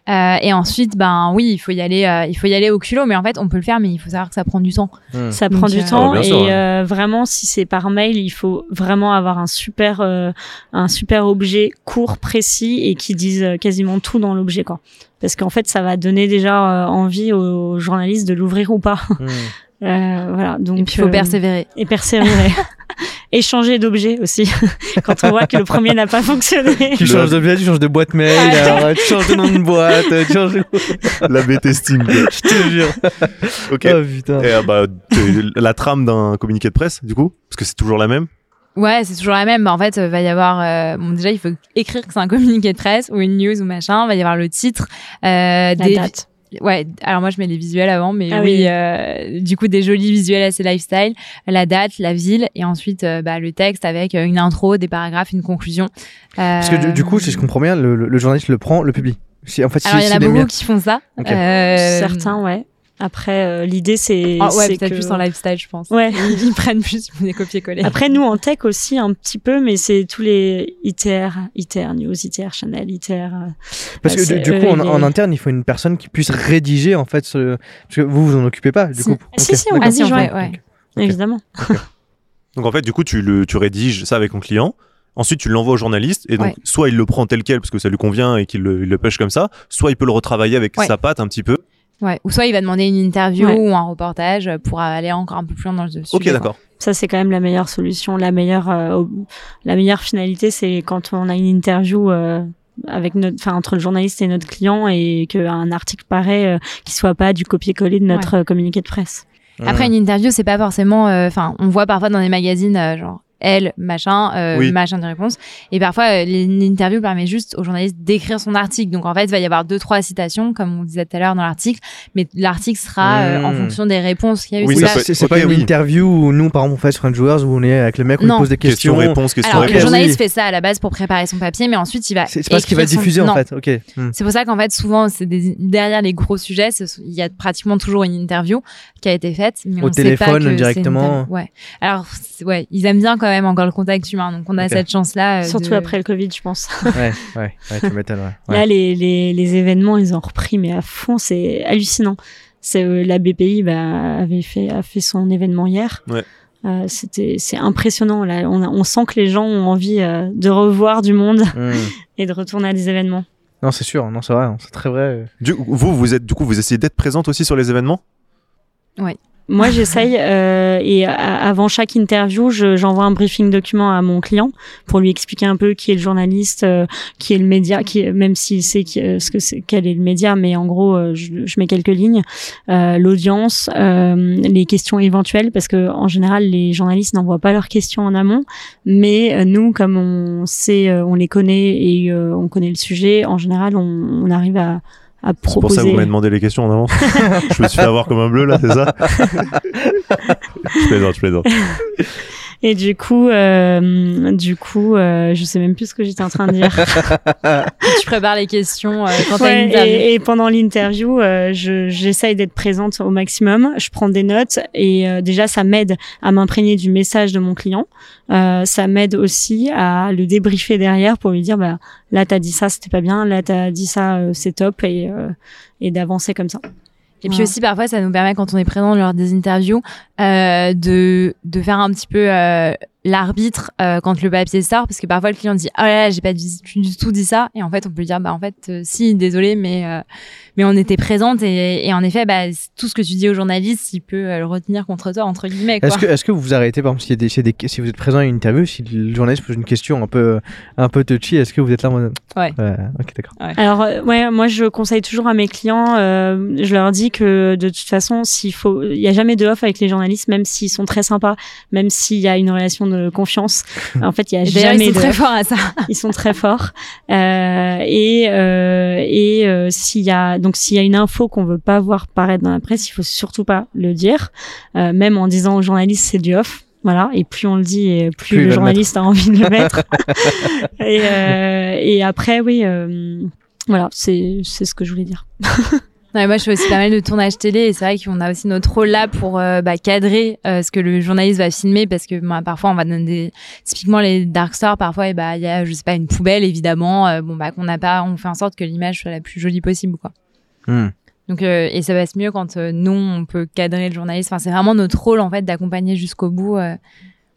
euh, et ensuite, ben oui, il faut y aller, euh, il faut y aller au culot. Mais en fait, on peut le faire, mais il faut savoir que ça prend du temps.
Hmm.
Ça
Donc,
prend du
euh,
temps
Ah,
et
sûr, ouais.
vraiment si c'est par mail, il faut vraiment avoir un super euh, un super objet court, précis et qui dise quasiment tout dans l'objet quoi. Parce qu'en fait, ça va donner déjà euh, envie aux journalistes de l'ouvrir ou pas.
Hmm.
Euh, voilà, donc
Et puis il faut
euh,
persévérer.
et persévérer. et changer d'objet aussi quand on voit que le premier n'a pas fonctionné.
Tu changes d'objet, tu changes de boîte mail, alors, tu changes de nom de boîte, tu changes de...
La B testing. quoi.
Je te jure.
ok.
Oh putain.
Et, euh, bah, la trame d'un communiqué de presse, du coup, parce que c'est toujours la même?
Ouais, c'est toujours la même. Bah, en fait, euh, va y avoir. euh, bon, déjà, il faut écrire que c'est un communiqué de presse ou une news ou machin. Va y avoir le titre, euh,
La
des
date.
Ouais, alors moi je mets les visuels avant, mais
Ah
oui,
oui.
euh, du coup des jolis visuels assez lifestyle, la date, la ville, et ensuite euh, bah, le texte avec euh, une intro, des paragraphes, une conclusion.
Parce que du, du coup, si je comprends bien, le, le- le journaliste le prend, le publie. Si, en fait, si,
alors il y en a beaucoup qui font ça. Euh,
Certains, ouais. Après, euh, l'idée c'est
ah ouais,
c'est
peut-être
que-
plus en lifestyle, je pense.
Ouais.
Ils, ils prennent plus des copier-coller.
Après, nous, en tech aussi, un petit peu, mais c'est tous les ITR, ITR News, ITR Channel, ITR. euh,
Parce que
c'est
du, coup, en,
les-
en interne, il faut une personne qui puisse rédiger en fait ce... Parce que vous, vous en occupez pas, du
Si.
coup.
Si,
Ok,
si, on.
Ah si, on
ouais.
ouais.
Évidemment.
Donc en fait, du coup, tu, le, tu rédiges ça avec ton client. Ensuite, tu l'envoies au journaliste et donc
Ouais.
soit il le prend tel quel parce que ça lui convient et qu'il le, pêche comme ça, soit il peut le retravailler avec
Ouais.
sa patte un petit peu.
Ouais. Ou soit il va demander une interview
Ouais.
ou un reportage pour aller encore un peu plus loin dans le sujet.
Ok, d'accord.
Ça, c'est quand même la meilleure solution. La meilleure, euh, la meilleure finalité, c'est quand on a une interview euh, avec notre, enfin entre le journaliste et notre client et qu'un article paraît euh, qui soit pas du copier-coller de notre euh, communiqué de presse.
Après, une interview, c'est pas forcément. euh, Enfin, on voit parfois dans les magazines, euh, genre elle, machin, euh,
Oui.
machin de réponse. Et parfois, euh, l'interview permet juste au journaliste d'écrire son article. Donc, en fait, il va y avoir deux, trois citations, comme on disait tout à l'heure dans l'article. Mais l'article sera euh, en
Mmh.
fonction des réponses qu'il y a eu.
Oui,
C'est pas-
une
oui.
interview où nous, par exemple, on fait sur Friend Joueurs où on est avec le mec, on lui
Non.
pose des questions.
Question-réponse, question
Alors,
Ok,
le journaliste
oui.
fait ça à la base pour préparer son papier, mais ensuite, il va.
C'est pas ce qui va
son-
diffuser en fait. Ok. Hmm.
C'est pour ça qu'en fait, souvent, c'est des- derrière les gros sujets, il y a pratiquement toujours une interview qui a été faite. Mais
Au
on sait
téléphone,
pas que c'est une
directement.
interview. Ouais. Alors, ouais, ils aiment bien quand même encore le contact humain, donc on a cette chance-là. euh,
Surtout
de-
après le Covid, je pense.
Ouais, ouais, ouais, tu m'étonnes. Ouais. Ouais.
Là, les, les, les événements, ils ont repris, mais à fond, c'est hallucinant. C'est euh, la BPI bah, avait fait a fait son événement hier.
Ouais.
Euh, c'était c'est impressionnant là. On, a- on sent que les gens ont envie euh, de revoir du monde
Hmm.
et de retourner à des événements.
Non, c'est sûr, non, c'est vrai, c'est très vrai.
Du, vous, vous êtes, du coup, vous essayez d'être présente aussi sur les événements?
Moi, j'essaye euh, et avant chaque interview, je- j'envoie un briefing document à mon client pour lui expliquer un peu qui est le journaliste, euh, qui est le média, qui est- même s'il sait euh, ce que c'est, quel est le média, mais en gros, euh, je, je mets quelques lignes, euh, l'audience, les questions éventuelles, parce que en général, les journalistes n'envoient pas leurs questions en amont, mais nous, comme on sait, on les connaît et on connaît le sujet, en général, on, on arrive à à
C'est pour ça que vous m'avez demandé les questions en avance. je me suis fait avoir comme un bleu là, c'est ça Je plaisante, je plaisante.
Et du coup, euh, du coup, euh, je sais même plus ce que j'étais en train de dire.
tu prépares les questions euh, quand t'as
Ouais,
une interview.
et, et pendant l'interview, euh, je- j'essaye d'être présente au maximum. Je prends des notes et euh, déjà, ça m'aide à m'imprégner du message de mon client. Euh, ça m'aide aussi à le débriefer derrière pour lui dire, bah là, t'as dit ça, c'était pas bien. Là, t'as dit ça, euh, c'est top et euh, et d'avancer comme ça.
Et puis aussi, parfois, ça nous permet, quand on est présent lors des interviews, euh, de, de faire un petit peu euh, l'arbitre euh, quand le papier sort, parce que parfois le client dit ah là là j'ai pas du, du tout dit ça, et en fait on peut lui dire bah en fait euh, si désolé mais euh, mais on était présente et, et en effet bah tout ce que tu dis au journaliste il peut euh, le retenir contre toi entre guillemets.
Est-ce que, vous vous arrêtez, par exemple, s'il y a des, s'il y a des- si vous êtes présent à une interview, si le journaliste pose une question un peu, un peu touchy, est-ce que vous êtes là mode...
Ouais.
ok, d'accord.
Alors euh, ouais, moi je conseille toujours à mes clients, euh, je leur dis que de toute façon, s'il faut, il y a jamais de off avec les journalistes, même s'ils sont très sympas, même s'il y a une relation de confiance. En fait, il y a jamais
ils sont
de
très
off.
forts à ça.
Ils sont très forts. Euh, et euh, et euh, s'il y a donc s'il y a une info qu'on veut pas voir paraître dans la presse, il faut surtout pas le dire, euh, même en disant aux journalistes c'est du off. Voilà, et plus on le dit, et plus, le journaliste a envie de le mettre. et, euh, et après, oui, euh, voilà, c'est c'est ce que je voulais dire.
Ouais, moi, je fais aussi pas mal de tournages télé et c'est vrai qu'on a aussi notre rôle là pour euh, bah, cadrer euh, ce que le journaliste va filmer parce que bah, parfois on va donner des... typiquement les dark stores parfois et bah il y a je sais pas une poubelle évidemment euh, bon bah qu'on n'a pas on fait en sorte que l'image soit la plus jolie possible quoi.
Hmm.
Donc euh, et ça passe mieux quand euh, nous on peut cadrer le journaliste. Enfin c'est vraiment notre rôle en fait d'accompagner jusqu'au bout euh,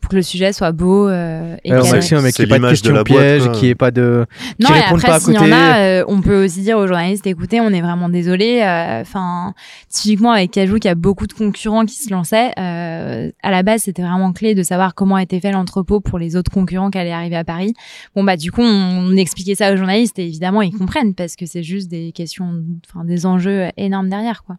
pour que le sujet soit beau euh, et cadré.
maximum, mais
C'est
qu'il n'y ait pas de questions pièges, qu'il n'y ait pas de...
Non, et après, s'il y en a, euh, on peut aussi dire aux journalistes, écoutez, on est vraiment désolé. euh, Enfin, typiquement avec Cajou, qui a beaucoup de concurrents qui se lançaient. euh, à la base, c'était vraiment clé de savoir comment était fait l'entrepôt pour les autres concurrents qui allaient arriver à Paris. Bon, bah, du coup, on, on expliquait ça aux journalistes et évidemment, ils comprennent parce que c'est juste des questions, enfin, des enjeux énormes derrière, quoi.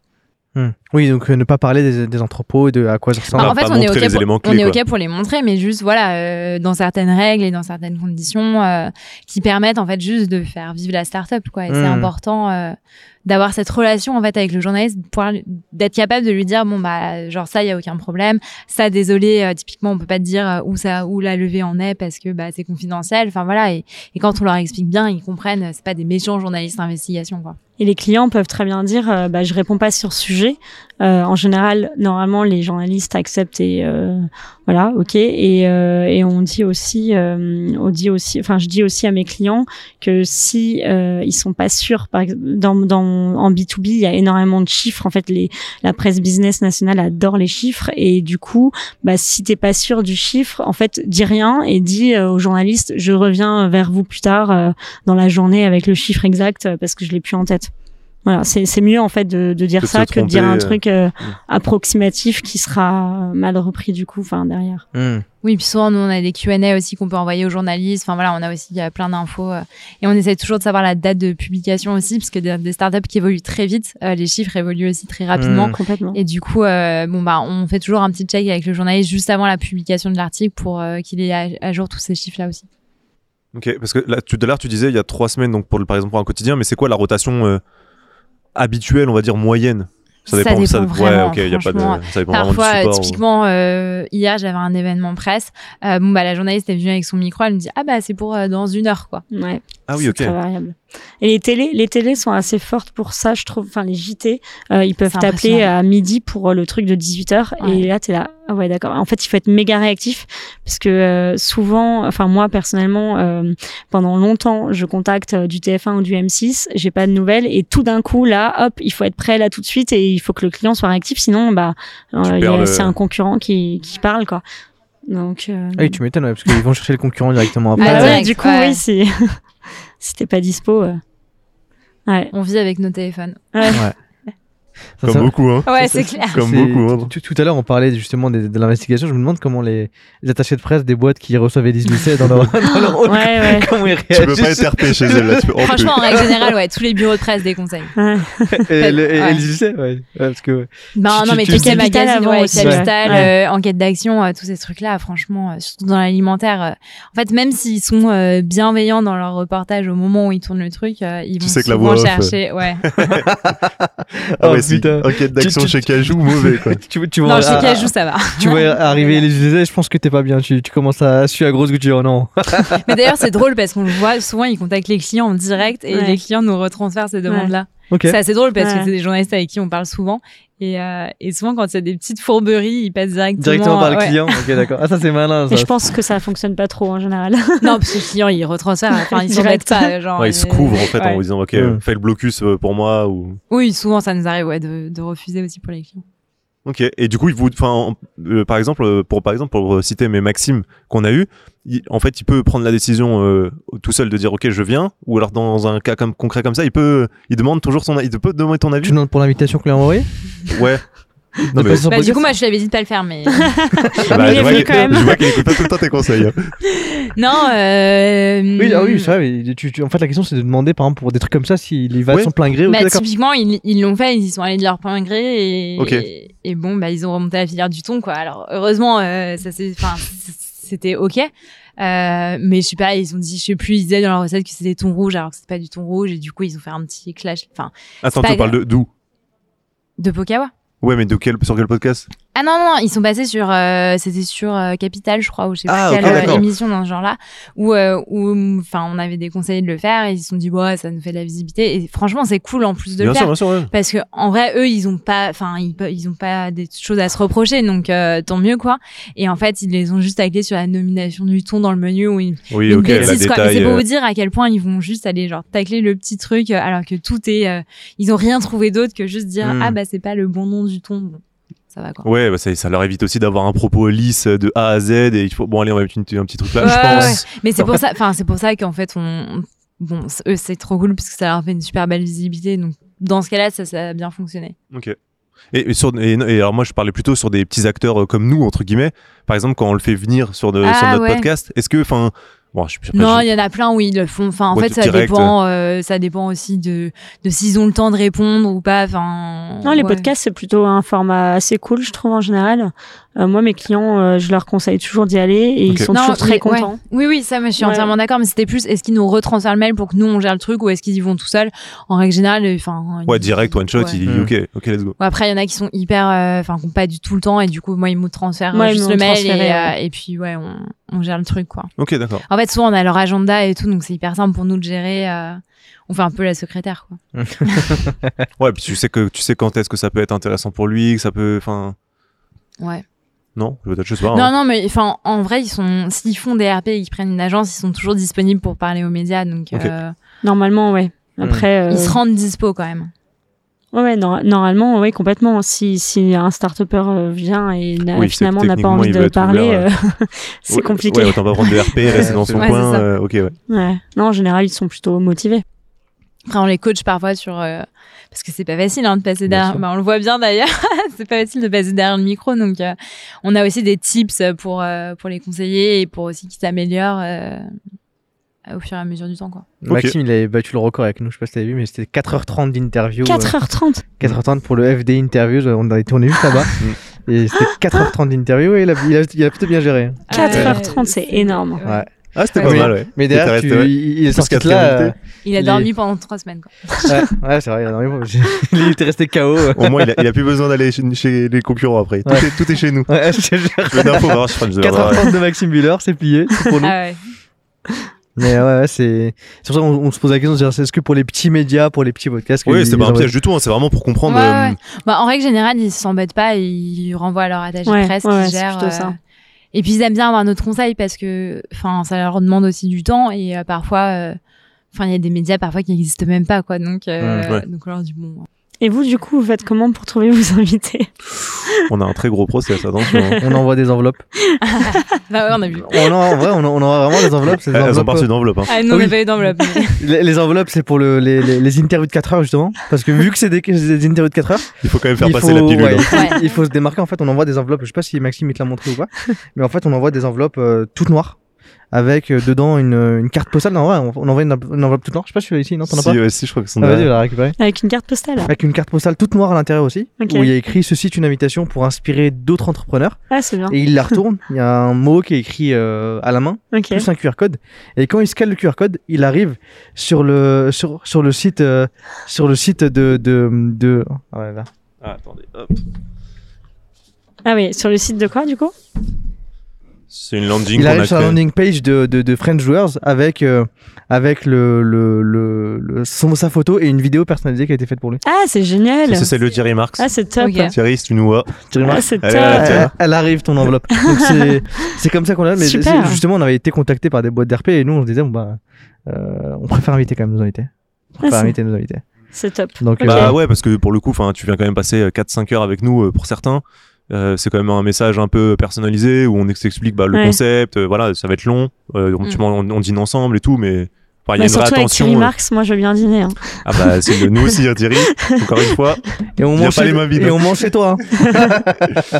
Hmm. Oui, donc euh, ne pas parler des, des entrepôts, de à quoi ça ressemble.
Bah, en
pas
fait, on est,
montrer
ok
les
pour,
éléments
on
clés,
est ok pour les montrer, mais juste voilà, euh, dans certaines règles et dans certaines conditions euh, qui permettent en fait juste de faire vivre la start-up, quoi. Et c'est
Mm.
important euh, d'avoir cette relation en fait avec le journaliste, d'être capable de lui dire bon bah genre ça il y a aucun problème, ça désolé, euh, typiquement on peut pas te dire où ça où la levée en est parce que bah c'est confidentiel. Enfin voilà et, et quand on leur explique bien, ils comprennent. C'est pas des méchants journalistes d'investigation, quoi.
Et les clients peuvent très bien dire, euh, bah, je réponds pas sur ce sujet. Euh, en général, normalement, les journalistes acceptent et euh, voilà, ok. Et, euh, et on dit aussi, euh, on dit aussi, enfin, je dis aussi à mes clients que si euh, ils sont pas sûrs, par exemple, dans, dans en B 2 B, il y a énormément de chiffres. En fait, les la presse business nationale adore les chiffres et du coup, bah, si t'es pas sûr du chiffre, en fait, dis rien et dis aux journalistes, je reviens vers vous plus tard dans la journée avec le chiffre exact parce que je l'ai plus en tête. Voilà, c'est c'est mieux en fait de, de dire
Que
ça que de dire un
tromper,
truc euh, approximatif qui sera mal repris du coup, enfin derrière.
Hmm.
Oui, puis souvent, nous, on a des Q&A aussi qu'on peut envoyer aux journalistes. Enfin, voilà, on a aussi euh, plein d'infos. euh, et on essaie toujours de savoir la date de publication aussi, parce que des, des startups qui évoluent très vite, euh, les chiffres évoluent aussi très rapidement.
Mm.
Complètement.
Et du coup, euh, bon, bah, on fait toujours un petit check avec le journaliste juste avant la publication de l'article pour euh, qu'il ait à, à jour tous ces chiffres-là aussi.
Ok, parce que là, tout à l'heure, tu disais il y a trois semaines, donc pour le, par exemple pour un quotidien, mais c'est quoi la rotation euh, habituelle, on va dire moyenne
Ça dépend
ouais,
vraiment,
ok, il y a pas de, ça dépend
Parfois,
vraiment du support. ou-
typiquement, euh, hier, j'avais un événement presse. Euh, bon, bah, la journaliste est venue avec son micro. Elle me dit, ah, bah, c'est pour euh, dans une heure, quoi.
Ouais.
Ah oui,
c'est
ok.
Très variable. Et les télés, les télés sont assez fortes pour ça, je trouve. Enfin, les JT, euh, ils peuvent
C'est
t'appeler à midi pour euh, le truc de 18h.
Ouais.
Et là, t'es là. Ah ouais, d'accord. En fait, il faut être méga réactif parce que euh, souvent, enfin moi personnellement, euh, pendant longtemps, je contacte du TF1 ou du M6, j'ai pas de nouvelles et tout d'un coup là, hop, il faut être prêt là tout de suite et il faut que le client soit réactif, sinon bah euh,
le-
c'est un concurrent qui qui parle quoi. Donc euh,
Ah oui, tu m'étonnes, ouais, parce qu'ils vont chercher le concurrent directement
bah
après.
Ah,
ouais, du coup
ouais.
oui, si si t'es pas dispo. euh, Ouais.
On vit avec nos téléphones.
Ouais.
Ça,
Comme
ça-
beaucoup, hein.
Ouais, c'est clair.
Comme beaucoup, hein.
Tout, tout à l'heure, on parlait justement des- de, l'investigation. Je me demande comment les, les attachés de presse des boîtes qui reçoivent Elise Lucet dans leur, dans leur
Ouais, ouais.
comment ils
Tu peux
réagissent.
pas être RP chez elle là. tu peux-
Franchement, en règle générale, ouais, tous les bureaux de presse déconseillent.
Et, le- et
Ouais.
Elise Lucet, ouais. Ouais, parce que
Ben
Tu-
non,
tu-
mais
tu-
tout ce qui est
Capital
magazine,
avant
ouais,
aussi,
Capital,
ouais.
euh, enquête d'action, euh, tous ces trucs-là, franchement, euh, surtout dans l'alimentaire. euh, en fait, même s'ils sont euh, bienveillants dans leur reportage au moment où ils tournent le truc, euh, ils
Tu
vont souvent chercher. Ouais.
Ah ouais,
Oh,
si.
putain.
Enquête d'action
Tu- tu-
chez Cajou, mauvais quoi.
tu, tu vois,
non, chez
ah,
Cajou, ça va.
tu vois arriver Elise Lucet, je pense que t'es pas bien. Tu, tu commences à suer à grosse goutte. Oh non.
Mais d'ailleurs, c'est drôle parce qu'on le voit souvent, ils contactent les clients en direct et
Ouais.
les clients nous retransfèrent ces demandes-là.
Ok.
C'est assez drôle parce
Ouais.
que c'est des journalistes avec qui on parle souvent. Et, euh, et souvent, quand il y a des petites fourberies, ils passent directement.
Directement par le
ouais.
client. Ok, d'accord. Ah, ça c'est malin. Ça.
Mais je pense que ça fonctionne pas trop en général.
Non, parce que le client, il retransfère. Enfin, mettent pas. Genre,
Ouais, il se couvre en fait en disant ok, fais le blocus euh, pour moi ou.
Oui, souvent, ça nous arrive ouais, de, de refuser aussi pour les clients.
Ok. Et du coup, il vous, enfin, euh, par exemple, euh, pour par exemple pour citer mes Maximes qu'on a eu, il- en fait, il peut prendre la décision euh, tout seul de dire ok, je viens, ou alors dans un cas comme concret comme ça, il peut, il demande toujours son, il peut demander ton avis.
Tu demandes pour l'invitation qu'on lui a envoyée
Ouais. Non,
De
mais-
passer sur
Bah, du coup, moi, je lui avais dit de pas le faire, mais.
Bah,
Mais
je vois
quand même.
Je vois qu'il écoute pas tout le temps tes conseils. hein.
non, euh.
Oui, ah oui, c'est vrai. mais tu- tu- en fait, la question c'est de demander, par exemple, pour des trucs comme ça, s'il y va de son plein gré.
Bah, typiquement, ils ils l'ont fait, ils y sont allés de leur plein gré et,
Ok.
et, et bon, bah, ils ont remonté la filière du thon, quoi. Alors, heureusement, euh, ça c'est, enfin, c'était ok. Euh, mais je sais pas, ils ont dit, je sais plus, ils disaient dans leur recette que c'était thon rouge alors que c'était pas du thon rouge et du coup, ils ont fait un petit clash, enfin,
Attends, tu parles de d'où?
De Pokawa.
Ouais, mais de quel sur quel podcast?
Ah non, non, ils sont passés sur, euh, c'était sur euh, Capital, je crois, ou je sais
Ah, ok,
quelle euh, émission dans ce genre-là, où, euh, où, enfin, on avait déconseillé de le faire et ils se sont dit, ouais, ça nous fait de la visibilité. Et franchement, c'est cool en plus de
Bien
le
sûr,
faire.
bien sûr. Ouais.
Parce que en vrai, eux, ils ont pas, enfin, ils, ils ont pas des choses à se reprocher, donc euh, tant mieux quoi. Et en fait, ils les ont juste taclés sur la nomination du ton dans le menu où ils
Oui, ok,
c'est pour vous dire à quel point ils vont juste aller genre tacler le petit truc alors que tout est, euh, ils ont rien trouvé d'autre que juste dire
Hmm.
ah bah c'est pas le bon nom du ton. Bon, ça va quoi.
Ouais, bah, ça, ça leur évite aussi d'avoir un propos lisse de A à Z et il faut bon allez on va mettre une- un petit truc là,
Ouais,
je pense.
Mais c'est pour ça, enfin c'est pour ça qu'en fait on, bon, eux c'est trop cool parce que ça leur fait une super belle visibilité. Donc dans ce cas-là, ça, ça a bien fonctionné.
Ok. Et, et sur, et, et alors moi je parlais plutôt sur des petits acteurs euh, comme nous entre guillemets. Par exemple quand on le fait venir sur, de,
Ah,
sur notre
ouais.
podcast, est-ce que enfin bon, je, après,
Non,
je-
il y en a plein où ils le font. Enfin, en
Ouais,
fait, ça
direct.
dépend. euh, ça dépend aussi de, de s'ils ont le temps de répondre ou pas. Enfin.
Non, les
ouais.
podcasts, c'est plutôt un format assez cool, je trouve, en général. Euh, moi, mes clients, euh, je leur conseille toujours d'y aller et ils sont
Non,
toujours très
mais- ouais.
contents.
Oui, oui, ça, moi, je suis
Ouais.
entièrement d'accord. Mais c'était plus, est-ce qu'ils nous retransfèrent le mail pour que nous on gère le truc ou est-ce qu'ils y vont tout seuls? En règle générale, euh, enfin.
ouais direct one shot,
ouais.
il dit ok ok let's go.
Après, il y en a qui sont hyper, enfin, qui ont pas du tout le temps et du coup, moi, ils me transfèrent juste le mail et, euh, et puis, ouais, on, on gère le truc, quoi.
Ok d'accord.
En fait, souvent, on a leur agenda et tout, donc c'est hyper simple pour nous de gérer. euh, on fait un peu la secrétaire, quoi.
Ouais puis tu sais que tu sais quand est-ce que ça peut être intéressant pour lui, que ça peut enfin
Ouais.
non peut-être je sais pas.
Non,
hein.
non, mais enfin, en vrai, ils sont, s'ils font des RP et qu'ils prennent une agence, ils sont toujours disponibles pour parler aux médias, donc
Ok.
euh,
Normalement, ouais. Après, euh,
ils se rendent dispo quand même.
Ouais, ouais, nor- normalement, oui, complètement. Si, si un start-upper euh, vient et
Oui,
finalement n'a pas envie de parler, euh, c'est
Ouais,
compliqué.
Ouais, autant pas prendre de RP, rester dans son
Ouais,
coin. euh, ok ouais.
Ouais. Non, en général, ils sont plutôt motivés.
Après, on les coach parfois sur, euh, parce que c'est pas facile hein, de passer derrière. Bah, on le voit bien d'ailleurs. c'est pas facile de passer derrière le micro, donc euh, on a aussi des tips pour euh, pour les conseiller et pour aussi qu'ils s'améliorent euh, au fur et à mesure du temps, quoi.
Ok.
Maxime, il avait battu le record avec nous. Je sais pas si t'avais vu, mais c'était 4h30 d'interview. euh,
4h30.
4h30 pour le FD interview. On a on est juste là-bas.
Mm.
et c'était 4h30 d'interview et il a, il, a, il a plutôt bien géré.
4h30,
Euh,
c'est énorme.
Ouais.
Ah c'était
Ouais.
pas mal ouais.
Mais derrière, tu, il, il est sorti de là.
Il a dormi pendant trois semaines, quoi.
euh, ouais, ouais, c'est vrai, il a dormi. il était resté KO. euh.
Au moins il a, il a plus besoin d'aller chez, chez les concurrents après. Tout,
Ouais.
est, tout est chez nous.
Ouais, je te jure.
Le d'info, alors, je crois que je devrais-
4h30 de Maxime Buller, c'est plié, c'est pour nous.
Ah ouais.
Mais ouais, ouais, c'est c'est pour ça qu'on on se pose la question de dire est-ce que pour les petits médias, pour les petits podcasts, que
Oui, c'était pas
ils
un piège du tout, hein, c'est vraiment pour comprendre.
Ouais,
euh,
ouais. Bah, en règle générale, ils s'embêtent pas, et ils renvoient à leur attaché
Ouais,
de presse
ouais,
qui
ouais, c'est
gère.
plutôt ça.
Et puis ils aiment bien avoir notre conseil parce que, enfin, ça leur demande aussi du temps et euh, parfois, euh, enfin, il y a des médias parfois qui n'existent même pas, quoi. Donc, euh,
Ouais.
donc on leur dit bon.
Et vous, du coup, vous faites comment pour trouver vos invités
On a un très gros process, attention. hein.
On envoie des enveloppes.
Bah ouais, on a vu.
On en, vrai, on, en- on envoie vraiment des enveloppes. des
Elles ont
enveloppes,
pas reçu d'enveloppe. Hein.
Ah, nous, on
Oui.
n'a pas eu d'enveloppe. mais-
Les, les enveloppes, c'est pour le, les, les, les interviews de 4 heures, justement. Parce que vu que c'est des, des interviews de 4 heures,
Il faut quand même faire passer
faut,
la pilule.
ouais,
hein.
il, faut,
Ouais.
il faut se démarquer. En fait, on envoie des enveloppes. Je sais pas si Maxime il te l'a montré ou pas. Mais en fait, on envoie des enveloppes euh, toutes noires. Avec euh, dedans une, une carte postale. Non, ouais, on, on envoie une, une enveloppe toute noire. Je sais pas si tu l'as ici, non T'en as
Si,
pas
ouais, si, je crois que sont
Ah, Vas-y, on l'a récupéré.
Avec une carte postale
Avec une carte postale toute noire à l'intérieur aussi. Où il y a écrit Ceci est une invitation pour inspirer d'autres entrepreneurs.
Ah, c'est bien.
Et il la retourne. Il y a un mot qui est écrit euh, à la main. Plus un QR code. Et quand il scanne le QR code, il arrive sur le sur, sur le site euh, sur le site de de, de... Ah ouais, là.
Ah, attendez, hop.
Ah oui, sur le site de quoi, du coup?
C'est une landing
Il arrive
a
sur la landing page de, de, de French Joueurs avec euh, avec le, le, le, le- son, sa photo et une vidéo personnalisée qui a été faite pour lui.
Ah, c'est génial.
Ça, c'est le Thierry Marx.
Ah, c'est top.
Thierry, si tu nous vois.
Remarques
Ah, c'est
Elle
top.
elle, elle arrive ton enveloppe. C'est comme ça qu'on a. Mais justement, on avait été contacté par des boîtes d'RP et nous on se disait bon bah euh, on préfère inviter quand même nos invités. On préfère
Ah, c'est-
inviter nos invités.
C'est top.
Donc euh,
Bah ouais, parce que pour le coup, enfin, tu viens quand même passer 4-5 heures avec nous euh, pour certains. Euh, c'est quand même un message un peu personnalisé où on explique bah, le
Ouais.
concept. euh, voilà, ça va être long. euh, on,
Mm.
tu- on, on dîne ensemble et tout, mais enfin, il y a
Bah,
une vraie
surtout avec
attention.
Thierry
euh.
Marx, moi je veux bien dîner. hein.
Ah bah c'est nous aussi, hein, Thierry. Encore une fois.
et on mange
pas
chez-
les mains vides.
et on mange chez toi. hein.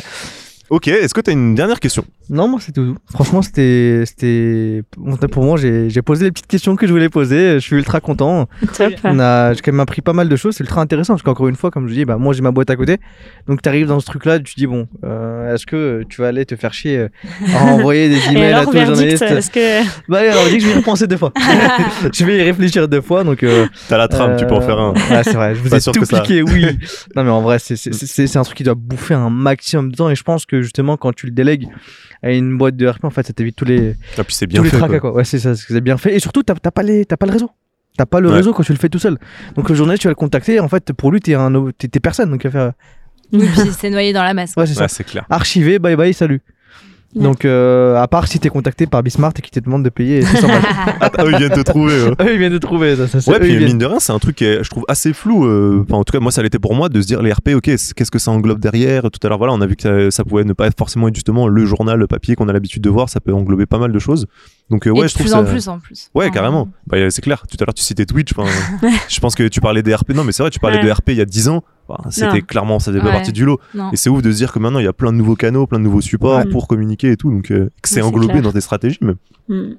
Ok, est-ce que tu as une dernière question?
Non, moi c'est tout. Franchement, c'était, c'était, pour moi, j'ai, j'ai posé les petites questions que je voulais poser. Je suis ultra content.
Top.
On a, j'ai quand même appris pas mal de choses. C'est ultra intéressant parce qu'encore une fois, comme je dis, bah moi j'ai ma boîte à côté. Donc t'arrives dans ce truc-là, tu dis bon, euh, est-ce que tu vas aller te faire chier euh, à envoyer des emails à tous les journalistes?
est-ce que.
Bah alors, on dit que je vais y repenser deux fois. je vais y réfléchir deux fois. Donc euh,
T'as la trame, tu peux en faire un.
Ouais, c'est vrai. Je vous
Pas
ai
sûr
tout
que ça-
piqué, oui. non, mais en vrai, c'est, c'est, c'est, c'est un truc qui doit bouffer un maximum de temps. Et je pense que justement, quand tu le délègues à une boîte de RP, en fait, ça t'évite tous les,
Ah, puis c'est bien
tous les
fait.
tracas,
quoi.
quoi. Ouais, c'est ça, c'est bien fait. Et surtout, t'as, t'as pas les, t'as pas le réseau. T'as pas le
Ouais.
réseau quand tu le fais tout seul. Donc le journaliste, tu vas le contacter. En fait, pour lui, t'es un, t'es, t'es personne. Donc il va faire,
Oui, puis c'est noyé dans la masse.
ouais, c'est.
Ouais, c'est clair.
Archivé, bye bye, salut.
Ouais.
Donc, euh, à part si t'es contacté par Bismart et qui te demande de payer 600 balles.
Ah, eux, ils viennent te trouver. hein.
Eux, ils viennent de trouver ça. ça
Ouais, puis
viennent.
mine de rien, c'est un truc qui est, je trouve assez flou. euh, Enfin, en tout cas, moi, ça l'était pour moi de se dire les RP, ok, c'est- qu'est-ce que ça englobe derrière Tout à l'heure, voilà, on a vu que ça, ça pouvait ne pas être forcément être justement le journal, le papier qu'on a l'habitude de voir. Ça peut englober pas mal de choses. Donc, euh,
Et
ouais,
de
je trouve
plus
ça.
en plus en plus.
Ouais,
Enfin,
carrément. Bah, euh, c'est clair. Tout à l'heure, tu citais Twitch. je pense que tu parlais des RP. Non, mais c'est vrai, tu parlais
Ouais.
de RP il y a 10 ans. C'était clairement, ça faisait pas
Ouais.
partie du lot.
Non.
Et c'est ouf de se dire que maintenant, il y a plein de nouveaux canaux, plein de nouveaux supports
Ouais.
pour communiquer et tout. Donc, euh, que c'est
Ouais, c'est
englobé
clair.
dans tes stratégies. Mais
Hmm,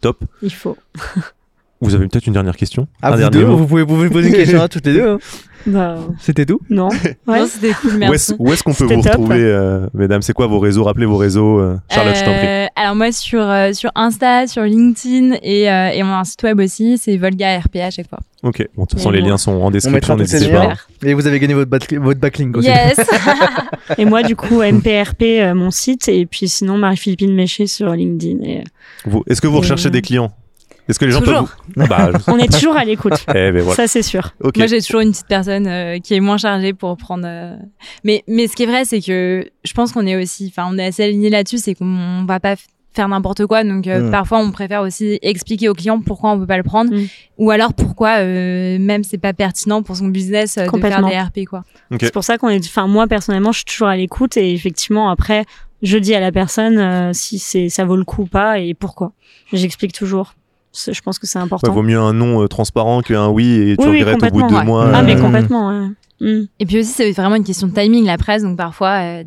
top.
Il faut.
Vous avez peut-être une dernière question Un
vous deux, vous pouvez vous pouvez poser une question à toutes les deux. hein. C'était tout?
non. Ouais.
Non, c'était cool,
Où
merci.
est-ce où est-ce qu'on peut vous
top.
retrouver, euh, mesdames? C'est quoi vos réseaux? Rappelez vos réseaux. euh, Charlotte, je t'en prie.
Euh, alors moi sur euh, sur Insta, sur LinkedIn et, euh, et mon site web aussi, c'est Volga RP à chaque fois.
Ok, bon, de toute façon, les liens sont en description, n'hésitez
liens.
pas.
Super.
Et vous avez gagné votre, back- votre backlink aussi.
Yes.
Et moi, du coup, MPRP, euh, mon site. Et puis sinon, Marie-Philippine Méché sur LinkedIn. Euh,
Est-ce que vous
Et,
recherchez
euh,
des clients? Est-ce que les gens
Toujours.
peuvent vous... Ah bah, je-
on est toujours à l'écoute.
Eh ben voilà.
Ça, c'est sûr.
Moi, j'ai toujours une petite personne euh, qui est moins chargée pour prendre. euh, Mais mais ce qui est vrai, c'est que je pense qu'on est aussi, enfin, on est assez alignés là-dessus, c'est qu'on va pas faire n'importe quoi. Donc euh,
Mm.
parfois, on préfère aussi expliquer au client pourquoi on peut pas le prendre,
Mm.
ou alors pourquoi euh, même c'est pas pertinent pour son business euh, de faire
Complètement.
des RP quoi.
C'est pour ça qu'on est. Enfin, moi, personnellement, je suis toujours à l'écoute. Et effectivement, après, je dis à la personne euh, si c'est ça vaut le coup ou pas et pourquoi. J'explique toujours. Je pense que c'est
Ouais,
important.
vaut mieux un non euh, transparent qu'un oui et tu
Oui, oui,
regrettes au bout de deux
complètement,
mois.
Ah, mais
euh,
complètement. ouais. Hmm.
Et puis aussi, c'est vraiment une question de timing, la presse. Donc parfois, euh,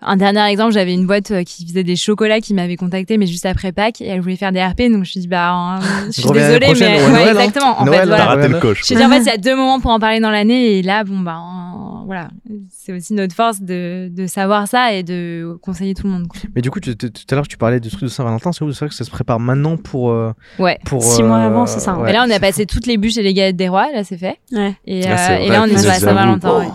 un dernier exemple, j'avais une boîte euh, qui faisait des chocolats qui m'avait contacté, mais juste après Pâques, et elle voulait faire des RP. Donc je me suis dit, bah, euh, je suis désolée, mais ouais,
Noël, hein.
exactement. En
Noël,
fait.
T'as
voilà.
raté le
Ouais,
coche.
Je suis dit, en fait, il y a deux moments pour en parler dans l'année, et là, bon, bah, euh, voilà. C'est aussi notre force de, de savoir ça et de conseiller tout le monde. quoi.
Mais du coup, tu- tu- tout à l'heure, tu parlais de trucs de Saint-Valentin. C'est où? C'est vrai que ça se prépare maintenant pour. euh,
Ouais.
pour
Six mois avant, c'est ça, hein.
ouais.
Et là, on a passé toutes les bûches et les galettes des rois, là, c'est fait.
Ouais.
Et, euh, là, on est sur la. Saint-Valentin.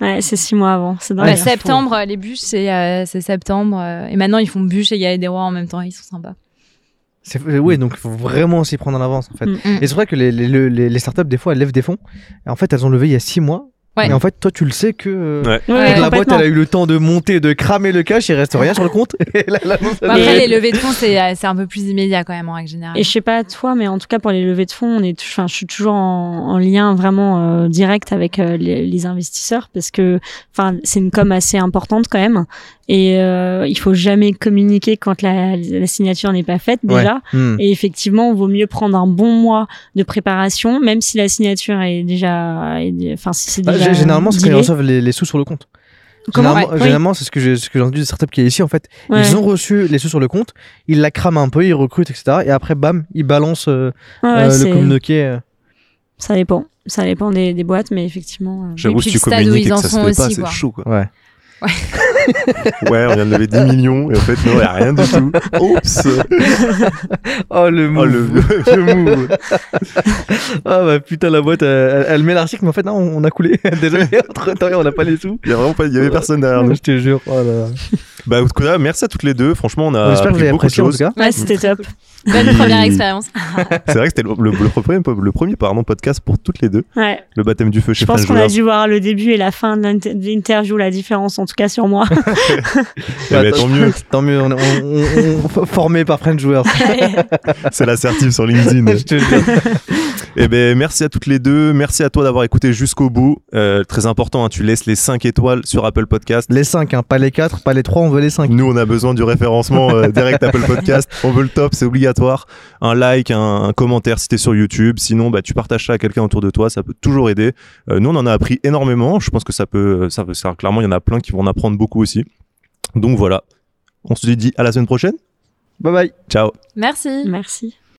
Ouais.
C'est six mois avant. C'est
Ouais,
septembre, les bûches, c'est euh, c'est septembre. euh, et maintenant, ils font bûches et galets des rois en même temps. Ils sont sympas.
C'est- Oui, donc il faut vraiment s'y prendre en avance en fait.
Mm.
Et c'est vrai que les, les, les, les startups, des fois, elles lèvent des fonds. Et en fait, elles ont levé il y a six mois.
Ouais.
Mais en fait, toi, tu le sais que. euh,
Ouais.
La boîte, elle a eu le temps de monter, de cramer le cash, il reste rien sur le compte. Et là, elle
Bon, après, les levées de fonds, c'est euh, c'est un peu plus immédiat quand même en règle générale.
Et je sais pas toi, mais en tout cas pour les levées de fonds, on est, enfin, je suis toujours en, en lien vraiment euh, direct avec euh, les, les investisseurs parce que, enfin, c'est une com assez importante quand même. Et euh, il faut jamais communiquer quand la, la signature n'est pas faite
Ouais.
déjà.
Hmm.
Et effectivement, il vaut mieux prendre un bon mois de préparation, même si la signature est déjà, enfin, si c'est
Ah,
déjà.
gé- généralement, c'est quand ils
dealé.
reçoivent les, les sous sur le compte.
Comment
Généralement,
Ouais,
généralement, c'est ce que j'ai ce que j'ai entendu des startups qui est ici. En fait,
Ouais.
ils ont reçu les sous sur le compte, ils la crament un peu, ils recrutent, etc. Et après, bam, ils balancent euh,
Ouais,
euh, le communiqué. euh.
Ça dépend. Ça dépend des, des boîtes, mais effectivement. euh,
J'avoue, si tu communiques et
ils
que
en
ça se
sont
fait pas,
aussi,
c'est
quoi.
chaud, quoi.
Ouais.
Ouais, on vient de lever 10 millions et en fait, non, y a rien du tout. Oups!
Oh le move.
Oh, le, le move.
Ah bah putain, la boîte, elle, elle met l'article, mais en fait, non, on a coulé. Désolé, entre temps, on n'a pas les sous.
Il y a vraiment pas, il y avait personne derrière nous.
Je te jure. Oh là là.
Bah, en tout cas, merci à toutes les deux. Franchement, on a
On espère que vous avez
beaucoup de
apprécié en tout cas.
Ouais, c'était top.
Bonne première expérience.
C'est vrai que c'était le, le- le premier, le premier pardon, podcast pour toutes les deux.
Ouais.
Le baptême du feu chez
Je pense qu'on a dû voir le début et la fin de l'inter- de l'interview, la différence, en tout cas sur moi.
Eh ben, tant mieux.
Tant mieux, on est on, on- on- formé par French Joueurs.
C'est l'assertif sur LinkedIn.
Je te jure.
Eh ben, merci à toutes les deux. Merci à toi d'avoir écouté jusqu'au bout. Euh, très important, hein, tu laisses les 5 étoiles sur Apple Podcast.
Les 5, hein, pas les 4, pas les 3, on veut les 5.
Nous, on a besoin du référencement euh, direct Apple Podcast. On veut le top, c'est obligatoire. Un like, un, un commentaire si t'es sur YouTube. Sinon, bah, tu partages ça à quelqu'un autour de toi. Ça peut toujours aider. Euh, nous, on en a appris énormément. Je pense que ça peut, ça peut, ça, clairement, il y en a plein qui vont en apprendre beaucoup aussi. Donc voilà. On se dit à la semaine prochaine.
Bye bye.
Ciao.
Merci.
Merci.